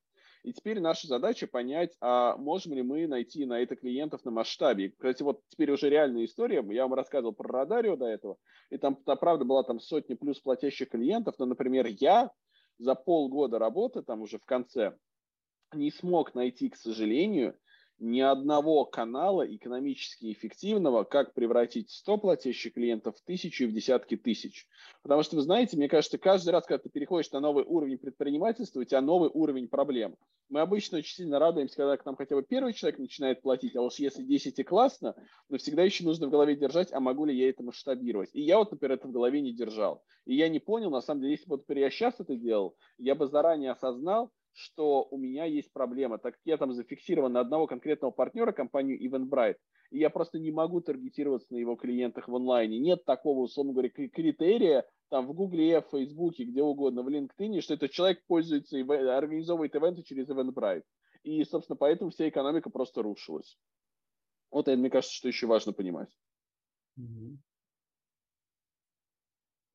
И теперь наша задача понять, а можем ли мы найти на это клиентов на масштабе. Кстати, вот теперь уже реальная история. Я вам рассказывал про Радарио до этого. И там, там правда, была там сотни плюс платящих клиентов. Но, например, я за полгода работы, там уже в конце, не смог найти, к сожалению, ни одного канала экономически эффективного, как превратить 100 платящих клиентов в тысячу и в десятки тысяч. Потому что, вы знаете, мне кажется, каждый раз, когда ты переходишь на новый уровень предпринимательства, у тебя новый уровень проблем. Мы обычно очень сильно радуемся, когда к нам хотя бы первый человек начинает платить, а уж если 10 и классно, но всегда еще нужно в голове держать, а могу ли я это масштабировать. И я вот, например, это в голове не держал. И я не понял, на самом деле, если бы вот я сейчас это делал, я бы заранее осознал, что у меня есть проблема, так как я там зафиксирован на одного конкретного партнера, компанию Eventbrite, и я просто не могу таргетироваться на его клиентах в онлайне. Нет такого, условно говоря, критерия там в Гугле, в Фейсбуке, где угодно, в LinkedIn, что этот человек пользуется организовывает ивенты через Eventbrite. И, собственно, поэтому вся экономика просто рушилась. Вот это, мне кажется, что еще важно понимать.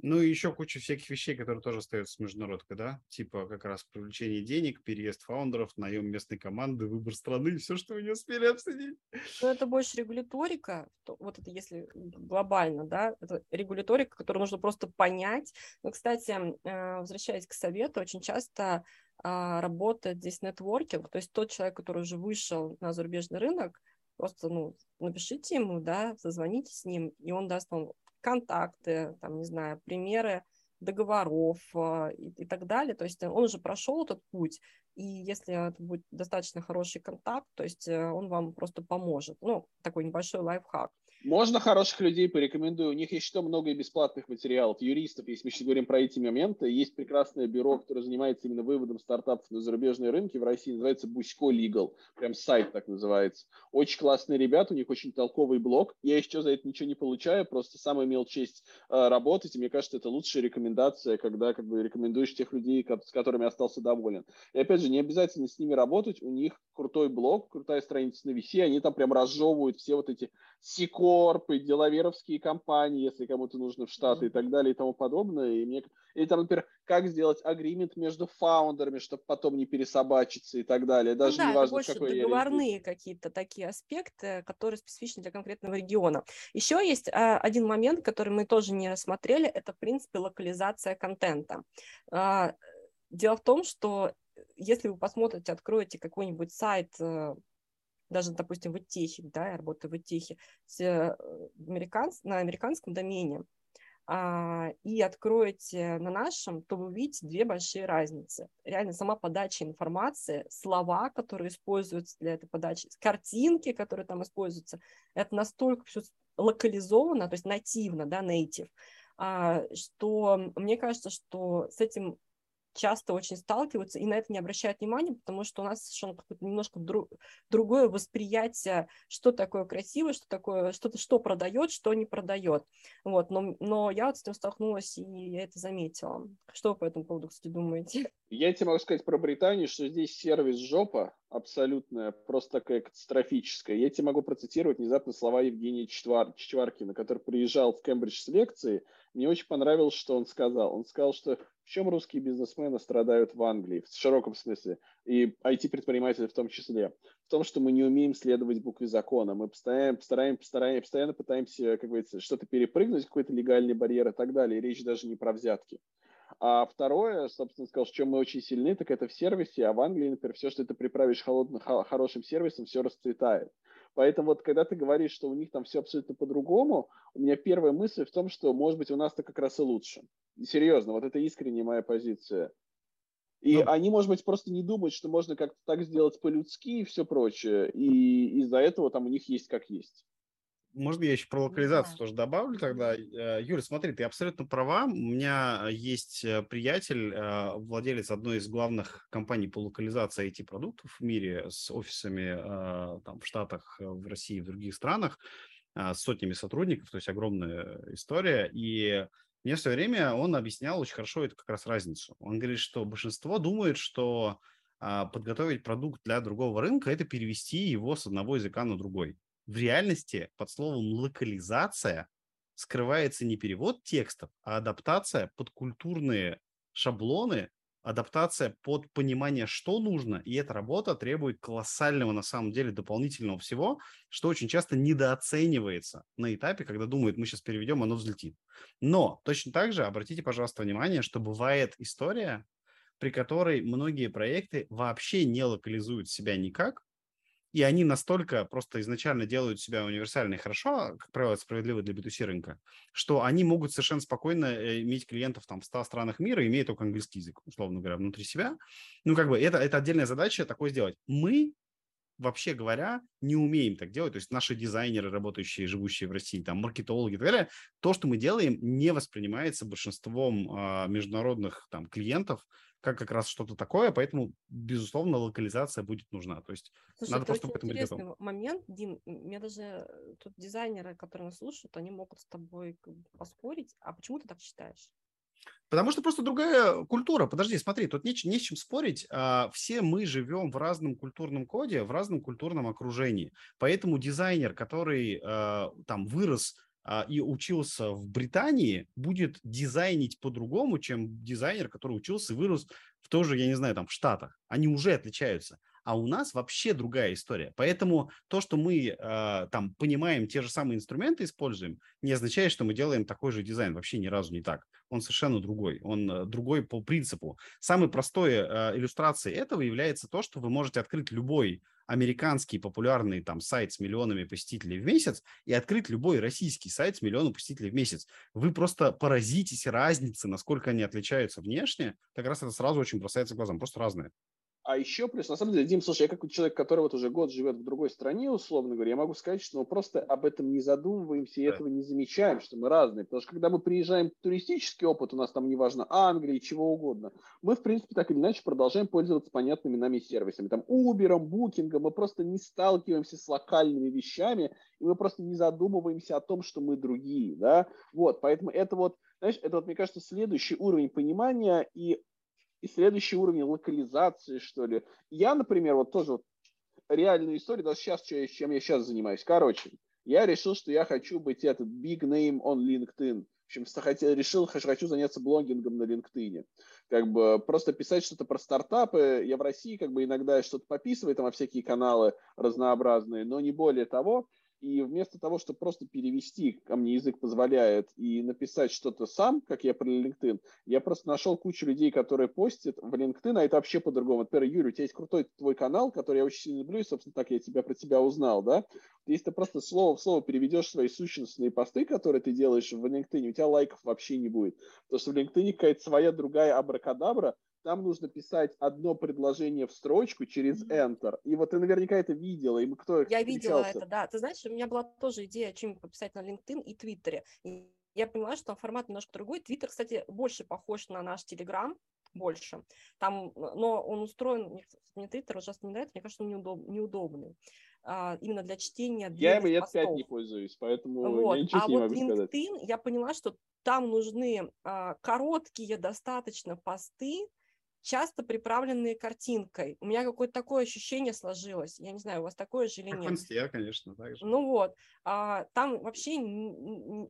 Ну и еще куча всяких вещей, которые тоже остаются с международкой, да? Типа как раз привлечение денег, переезд фаундеров, наем местной команды, выбор страны, все, что вы не успели обсудить. Ну это больше регуляторика, вот это если глобально, да, это регуляторика, которую нужно просто понять. Но, кстати, э, возвращаясь к совету, очень часто а, работает здесь нетворкинг, то есть тот человек, который уже вышел на зарубежный рынок, просто ну, напишите ему, да, созвоните с ним, и он даст вам контакты, там, не знаю, примеры договоров э, и, и так далее. То есть он уже прошел этот путь, и если это будет достаточно хороший контакт, то есть э, он вам просто поможет. Ну, такой небольшой лайфхак. Можно хороших людей порекомендую. У них есть что много бесплатных материалов, юристов, если мы сейчас говорим про эти моменты. Есть прекрасное бюро, которое занимается именно выводом стартапов на зарубежные рынки в России, называется Бусько Legal. Прям сайт так называется. Очень классные ребята, у них очень толковый блог. Я еще за это ничего не получаю, просто сам имел честь э, работать, и мне кажется, это лучшая рекомендация, когда как бы рекомендуешь тех людей, с которыми остался доволен. И опять же, не обязательно с ними работать, у них крутой блог, крутая страница на VC, они там прям разжевывают все вот эти Сикорп и делаверовские компании, если кому-то нужно в Штаты mm-hmm. и так далее и тому подобное. И мне, или там, например, как сделать агримент между фаундерами, чтобы потом не пересобачиться и так далее. Ну Даже ну, да, не важно, больше какой договорные какие-то такие аспекты, которые специфичны для конкретного региона. Еще есть а, один момент, который мы тоже не рассмотрели, это, в принципе, локализация контента. А, дело в том, что если вы посмотрите, откроете какой-нибудь сайт э, даже, допустим, в Итехе, да, я работаю в Итехе, э, американс, на американском домене, а, и откроете на нашем, то вы увидите две большие разницы. Реально сама подача информации, слова, которые используются для этой подачи, картинки, которые там используются, это настолько все локализовано, то есть нативно, да, native, а, что мне кажется, что с этим часто очень сталкиваются и на это не обращают внимания, потому что у нас совершенно немножко дру, другое восприятие, что такое красиво, что такое, что-то, что продает, что не продает. Вот, но, но я вот с этим столкнулась, и я это заметила. Что вы по этому поводу, кстати, думаете? Я тебе могу сказать про Британию, что здесь сервис жопа абсолютная, просто такая катастрофическая. Я тебе могу процитировать внезапно слова Евгения Четвар... Четваркина, который приезжал в Кембридж с лекции. Мне очень понравилось, что он сказал. Он сказал, что чем русские бизнесмены страдают в Англии, в широком смысле, и IT-предприниматели в том числе. В том, что мы не умеем следовать букве закона. Мы постоянно, постараем, постараем, постоянно пытаемся, как говорится, что-то перепрыгнуть, какой-то легальный барьер и так далее. Речь даже не про взятки. А второе, собственно, сказал, в чем мы очень сильны, так это в сервисе, а в Англии, например, все, что ты приправишь холодным, хорошим сервисом, все расцветает. Поэтому вот когда ты говоришь, что у них там все абсолютно по-другому, у меня первая мысль в том, что, может быть, у нас-то как раз и лучше. Серьезно, вот это искренняя моя позиция. И ну, они, может быть, просто не думают, что можно как-то так сделать по-людски и все прочее. И из-за этого там у них есть как есть. Можно я еще про локализацию да. тоже добавлю тогда? Э, Юля, смотри, ты абсолютно права. У меня есть э, приятель, э, владелец одной из главных компаний по локализации IT-продуктов в мире с офисами там, в Штатах, в России, в других странах, с сотнями сотрудников, то есть огромная история. И мне в свое время он объяснял очень хорошо эту как раз разницу. Он говорит, что большинство думает, что подготовить продукт для другого рынка – это перевести его с одного языка на другой в реальности под словом локализация скрывается не перевод текстов, а адаптация под культурные шаблоны, адаптация под понимание, что нужно, и эта работа требует колоссального, на самом деле, дополнительного всего, что очень часто недооценивается на этапе, когда думают, мы сейчас переведем, оно взлетит. Но точно так же обратите, пожалуйста, внимание, что бывает история, при которой многие проекты вообще не локализуют себя никак, и они настолько просто изначально делают себя универсально и хорошо, как правило, справедливо для B2C рынка, что они могут совершенно спокойно э, иметь клиентов там в 100 странах мира, имея только английский язык, условно говоря, внутри себя. Ну, как бы это, это отдельная задача такое сделать. Мы вообще говоря, не умеем так делать. То есть наши дизайнеры, работающие, живущие в России, там, маркетологи и так далее, то, что мы делаем, не воспринимается большинством а, международных там, клиентов как как раз что-то такое, поэтому, безусловно, локализация будет нужна. То есть Слушай, надо просто к этому быть готовым. момент, Дим, мне даже э, тут дизайнеры, которые нас слушают, они могут с тобой поспорить. А почему ты так считаешь? Потому что просто другая культура. Подожди, смотри, тут не, не с чем спорить. А, все мы живем в разном культурном коде, в разном культурном окружении. Поэтому дизайнер, который а, там вырос и учился в Британии, будет дизайнить по-другому, чем дизайнер, который учился и вырос в тоже, я не знаю, там в Штатах. Они уже отличаются. А у нас вообще другая история. Поэтому то, что мы э, там понимаем, те же самые инструменты используем, не означает, что мы делаем такой же дизайн. Вообще ни разу не так. Он совершенно другой. Он э, другой по принципу. Самой простой э, иллюстрацией этого является то, что вы можете открыть любой американский популярный там сайт с миллионами посетителей в месяц и открыть любой российский сайт с миллионом посетителей в месяц. Вы просто поразитесь разницы, насколько они отличаются внешне. Как раз это сразу очень бросается глазам. Просто разные. А еще плюс, на самом деле, Дим, слушай, я как человек, который вот уже год живет в другой стране, условно говоря, я могу сказать, что мы просто об этом не задумываемся и да. этого не замечаем, что мы разные. Потому что когда мы приезжаем туристический опыт, у нас там неважно Англия, чего угодно, мы, в принципе, так или иначе продолжаем пользоваться понятными нами сервисами. Там Uber, Booking, мы просто не сталкиваемся с локальными вещами, и мы просто не задумываемся о том, что мы другие, да. Вот, поэтому это вот, знаешь, это вот, мне кажется, следующий уровень понимания и и следующий уровень локализации, что ли. Я, например, вот тоже вот реальную историю, даже сейчас, чем я сейчас занимаюсь. Короче, я решил, что я хочу быть этот big name on LinkedIn. В общем, хотел, решил, хочу заняться блогингом на LinkedIn. Как бы просто писать что-то про стартапы. Я в России как бы иногда что-то пописываю там во всякие каналы разнообразные, но не более того. И вместо того, чтобы просто перевести, ко мне язык позволяет, и написать что-то сам, как я про LinkedIn, я просто нашел кучу людей, которые постят в LinkedIn, а это вообще по-другому. Например, Юрий, у тебя есть крутой твой канал, который я очень сильно люблю, и, собственно, так я тебя про тебя узнал, да? Если ты просто слово в слово переведешь свои сущностные посты, которые ты делаешь в LinkedIn, у тебя лайков вообще не будет. Потому что в LinkedIn какая-то своя другая абракадабра, там нужно писать одно предложение в строчку через Enter. И вот ты наверняка это видела, и кто Я видела это, да. Ты знаешь, у меня была тоже идея чем пописать на LinkedIn и Твиттере. Я поняла, что там формат немножко другой. Твиттер, кстати, больше похож на наш Телеграм, больше. Там, но он устроен, мне Твиттер ужасно не нравится, мне кажется, он неудоб, неудобный. А, именно для чтения Я им лет пять не пользуюсь, поэтому вот. я ничего а не вот могу LinkedIn, сказать. я поняла, что там нужны а, короткие достаточно посты, часто приправленные картинкой. У меня какое-то такое ощущение сложилось. Я не знаю, у вас такое же или нет. инсте, конечно, так же. Ну вот, а, там вообще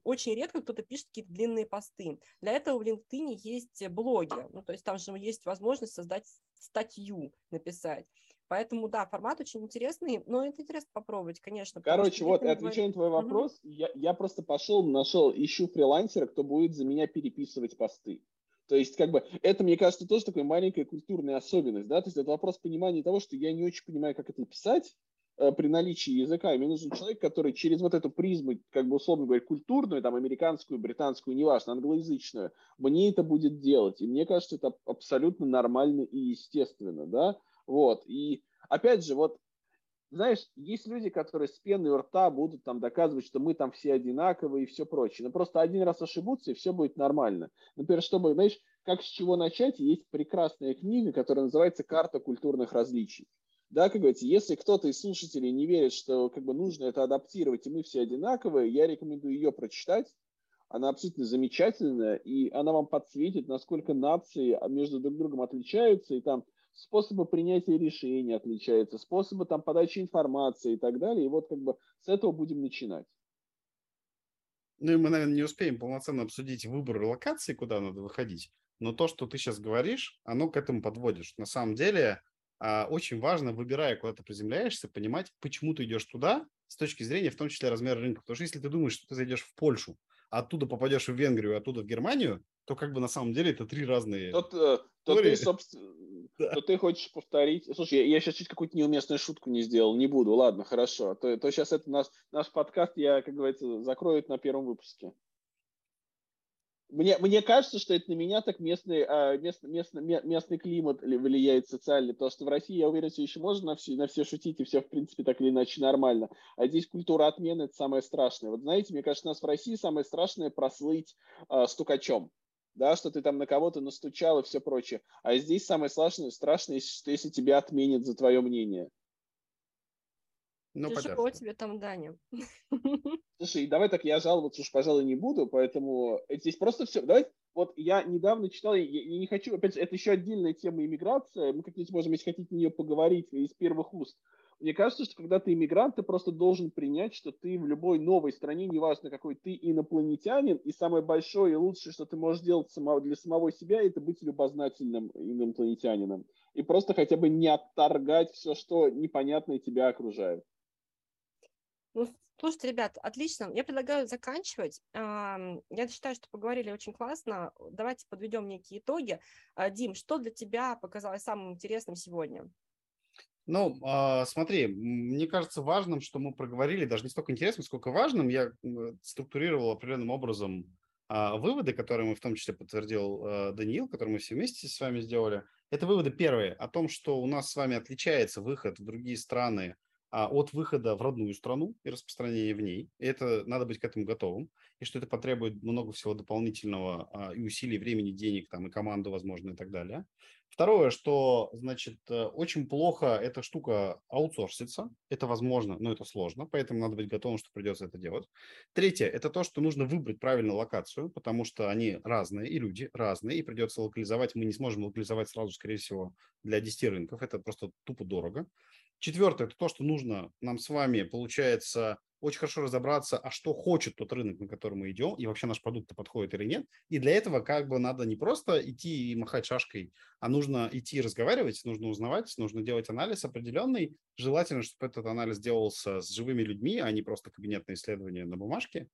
очень редко кто-то пишет какие-то длинные посты. Для этого в LinkedIn есть блоги, ну то есть там же есть возможность создать статью, написать. Поэтому, да, формат очень интересный, но это интересно попробовать, конечно. Короче, вот, мы отвечая на твой вопрос, я, я просто пошел, нашел, ищу фрилансера, кто будет за меня переписывать посты. То есть, как бы, это, мне кажется, тоже такая маленькая культурная особенность, да, то есть это вопрос понимания того, что я не очень понимаю, как это писать э, при наличии языка, и мне нужен человек, который через вот эту призму, как бы, условно говоря, культурную, там, американскую, британскую, неважно, англоязычную, мне это будет делать, и мне кажется, это абсолютно нормально и естественно, да, вот, и опять же, вот знаешь, есть люди, которые с пеной у рта будут там доказывать, что мы там все одинаковые и все прочее. Но просто один раз ошибутся, и все будет нормально. Например, чтобы, знаешь, как с чего начать, есть прекрасная книга, которая называется «Карта культурных различий». Да, как говорится, если кто-то из слушателей не верит, что как бы нужно это адаптировать, и мы все одинаковые, я рекомендую ее прочитать. Она абсолютно замечательная, и она вам подсветит, насколько нации между друг другом отличаются, и там способы принятия решений отличаются, способы там подачи информации и так далее. И вот как бы с этого будем начинать. Ну и мы, наверное, не успеем полноценно обсудить выбор локации, куда надо выходить. Но то, что ты сейчас говоришь, оно к этому подводишь. На самом деле а, очень важно, выбирая, куда ты приземляешься, понимать, почему ты идешь туда с точки зрения, в том числе, размера рынка. Потому что если ты думаешь, что ты зайдешь в Польшу, оттуда попадешь в Венгрию, оттуда в Германию, то как бы на самом деле это три разные... То, то, то Истории. ты, собственно, Да. то ты хочешь повторить. Слушай, я, я сейчас чуть какую-то неуместную шутку не сделал, не буду. Ладно, хорошо. То, то сейчас это наш, наш подкаст, я, как говорится, закроют на первом выпуске. Мне, мне кажется, что это на меня так местный, а, мест, местный, ме- местный климат ли- влияет социальный. Потому что в России, я уверен, все еще можно на все, на все шутить, и все, в принципе, так или иначе нормально. А здесь культура отмены – это самое страшное. Вот знаете, мне кажется, у нас в России самое страшное прослыть а, стукачом. Да, что ты там на кого-то настучал и все прочее. А здесь самое страшное, страшное, если тебя отменят за твое мнение. Ну, Тяжело тебе там, Даня. Слушай, давай так, я жаловаться уж, пожалуй, не буду, поэтому здесь просто все. Давай, вот я недавно читал, я, я не хочу, опять же, это еще отдельная тема иммиграция, мы как-нибудь можем, если хотите, на нее поговорить из первых уст. Мне кажется, что когда ты иммигрант, ты просто должен принять, что ты в любой новой стране, неважно какой ты инопланетянин, и самое большое и лучшее, что ты можешь сделать само- для самого себя, это быть любознательным инопланетянином. И просто хотя бы не отторгать все, что непонятное тебя окружает. Ну, слушайте, ребят, отлично. Я предлагаю заканчивать. Я считаю, что поговорили очень классно. Давайте подведем некие итоги. А, Дим, что для тебя показалось самым интересным сегодня? Ну, а, смотри, мне кажется важным, что мы проговорили, даже не столько интересным, сколько важным. Я м, структурировал определенным образом а, выводы, которые мы в том числе подтвердил а, Даниил, которые мы все вместе с вами сделали. Это выводы первые о том, что у нас с вами отличается выход в другие страны а, от выхода в родную страну и распространения в ней. И это надо быть к этому готовым. И что это потребует много всего дополнительного а, и усилий, времени, денег, там, и команду, возможно, и так далее. Второе, что, значит, э, очень плохо эта штука аутсорсится. Это возможно, но это сложно, поэтому надо быть готовым, что придется это делать. Третье, это то, что нужно выбрать правильную локацию, потому что они разные, и люди разные, и придется локализовать. Мы не сможем локализовать сразу, скорее всего, для 10 рынков. Это просто тупо дорого. Четвертое, это то, что нужно нам с вами, получается, очень хорошо разобраться, а что хочет тот рынок, на который мы идем, и вообще наш продукт подходит или нет. И для этого как бы надо не просто идти и махать шашкой, а нужно идти и разговаривать, нужно узнавать, нужно делать анализ определенный. Желательно, чтобы этот анализ делался с живыми людьми, а не просто кабинетные исследования на бумажке.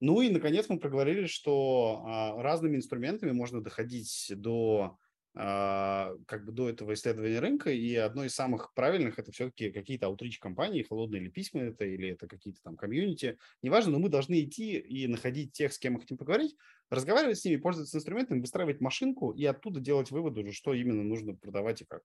Ну и, наконец, мы проговорили, что а, разными инструментами можно доходить до как бы до этого исследования рынка, и одно из самых правильных это все-таки какие-то аутрич компании, холодные или письма это, или это какие-то там комьюнити, неважно, но мы должны идти и находить тех, с кем мы хотим поговорить, разговаривать с ними, пользоваться инструментами, выстраивать машинку и оттуда делать выводы уже, что именно нужно продавать и как.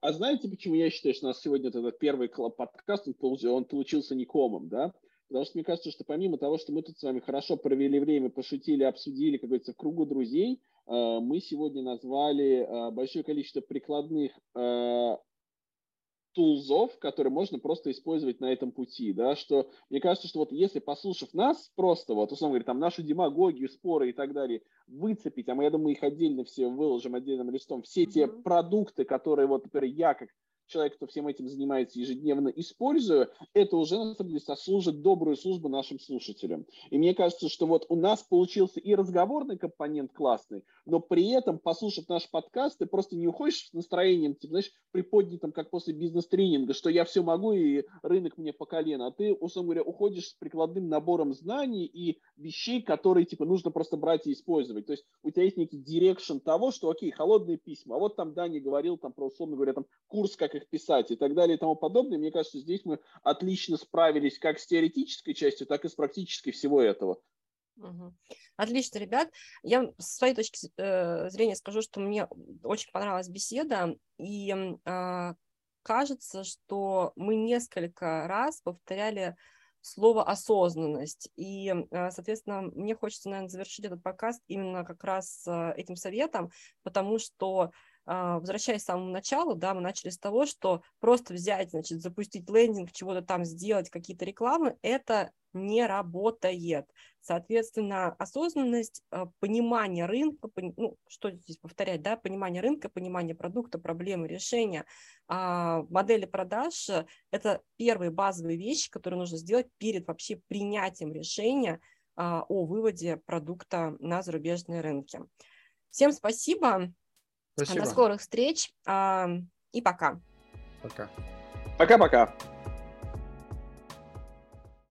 А знаете, почему я считаю, что у нас сегодня этот первый подкаст, он получился, никомом, да? Потому что мне кажется, что помимо того, что мы тут с вами хорошо провели время, пошутили, обсудили, как говорится, в кругу друзей, э, мы сегодня назвали э, большое количество прикладных э, тулзов, которые можно просто использовать на этом пути, да, что мне кажется, что вот если послушав нас просто, вот, условно говоря, там нашу демагогию, споры и так далее, выцепить, а мы, я думаю, их отдельно все выложим отдельным листом, все mm-hmm. те продукты, которые вот, например, я как человек, кто всем этим занимается ежедневно, использую, это уже, на самом деле, сослужит добрую службу нашим слушателям. И мне кажется, что вот у нас получился и разговорный компонент классный, но при этом, послушав наш подкаст, ты просто не уходишь с настроением, типа, знаешь, приподнятым, как после бизнес-тренинга, что я все могу и рынок мне по колено, а ты, условно говоря, уходишь с прикладным набором знаний и вещей, которые, типа, нужно просто брать и использовать. То есть у тебя есть некий direction того, что, окей, холодные письма, а вот там Дани говорил там про, условно говоря, там курс, как их писать и так далее и тому подобное. Мне кажется, здесь мы отлично справились как с теоретической частью, так и с практической всего этого. Отлично, ребят. Я с своей точки э, зрения скажу, что мне очень понравилась беседа, и э, кажется, что мы несколько раз повторяли слово осознанность. И, э, соответственно, мне хочется, наверное, завершить этот подкаст именно как раз э, этим советом, потому что а, возвращаясь к самому началу, да, мы начали с того, что просто взять, значит, запустить лендинг, чего-то там сделать, какие-то рекламы, это не работает. Соответственно, осознанность, а, понимание рынка, ну, что здесь повторять, да, понимание рынка, понимание продукта, проблемы, решения, а, модели продаж – это первые базовые вещи, которые нужно сделать перед вообще принятием решения о выводе продукта на зарубежные рынки. Всем спасибо. Спасибо. До скорых встреч и пока. Пока. Пока-пока.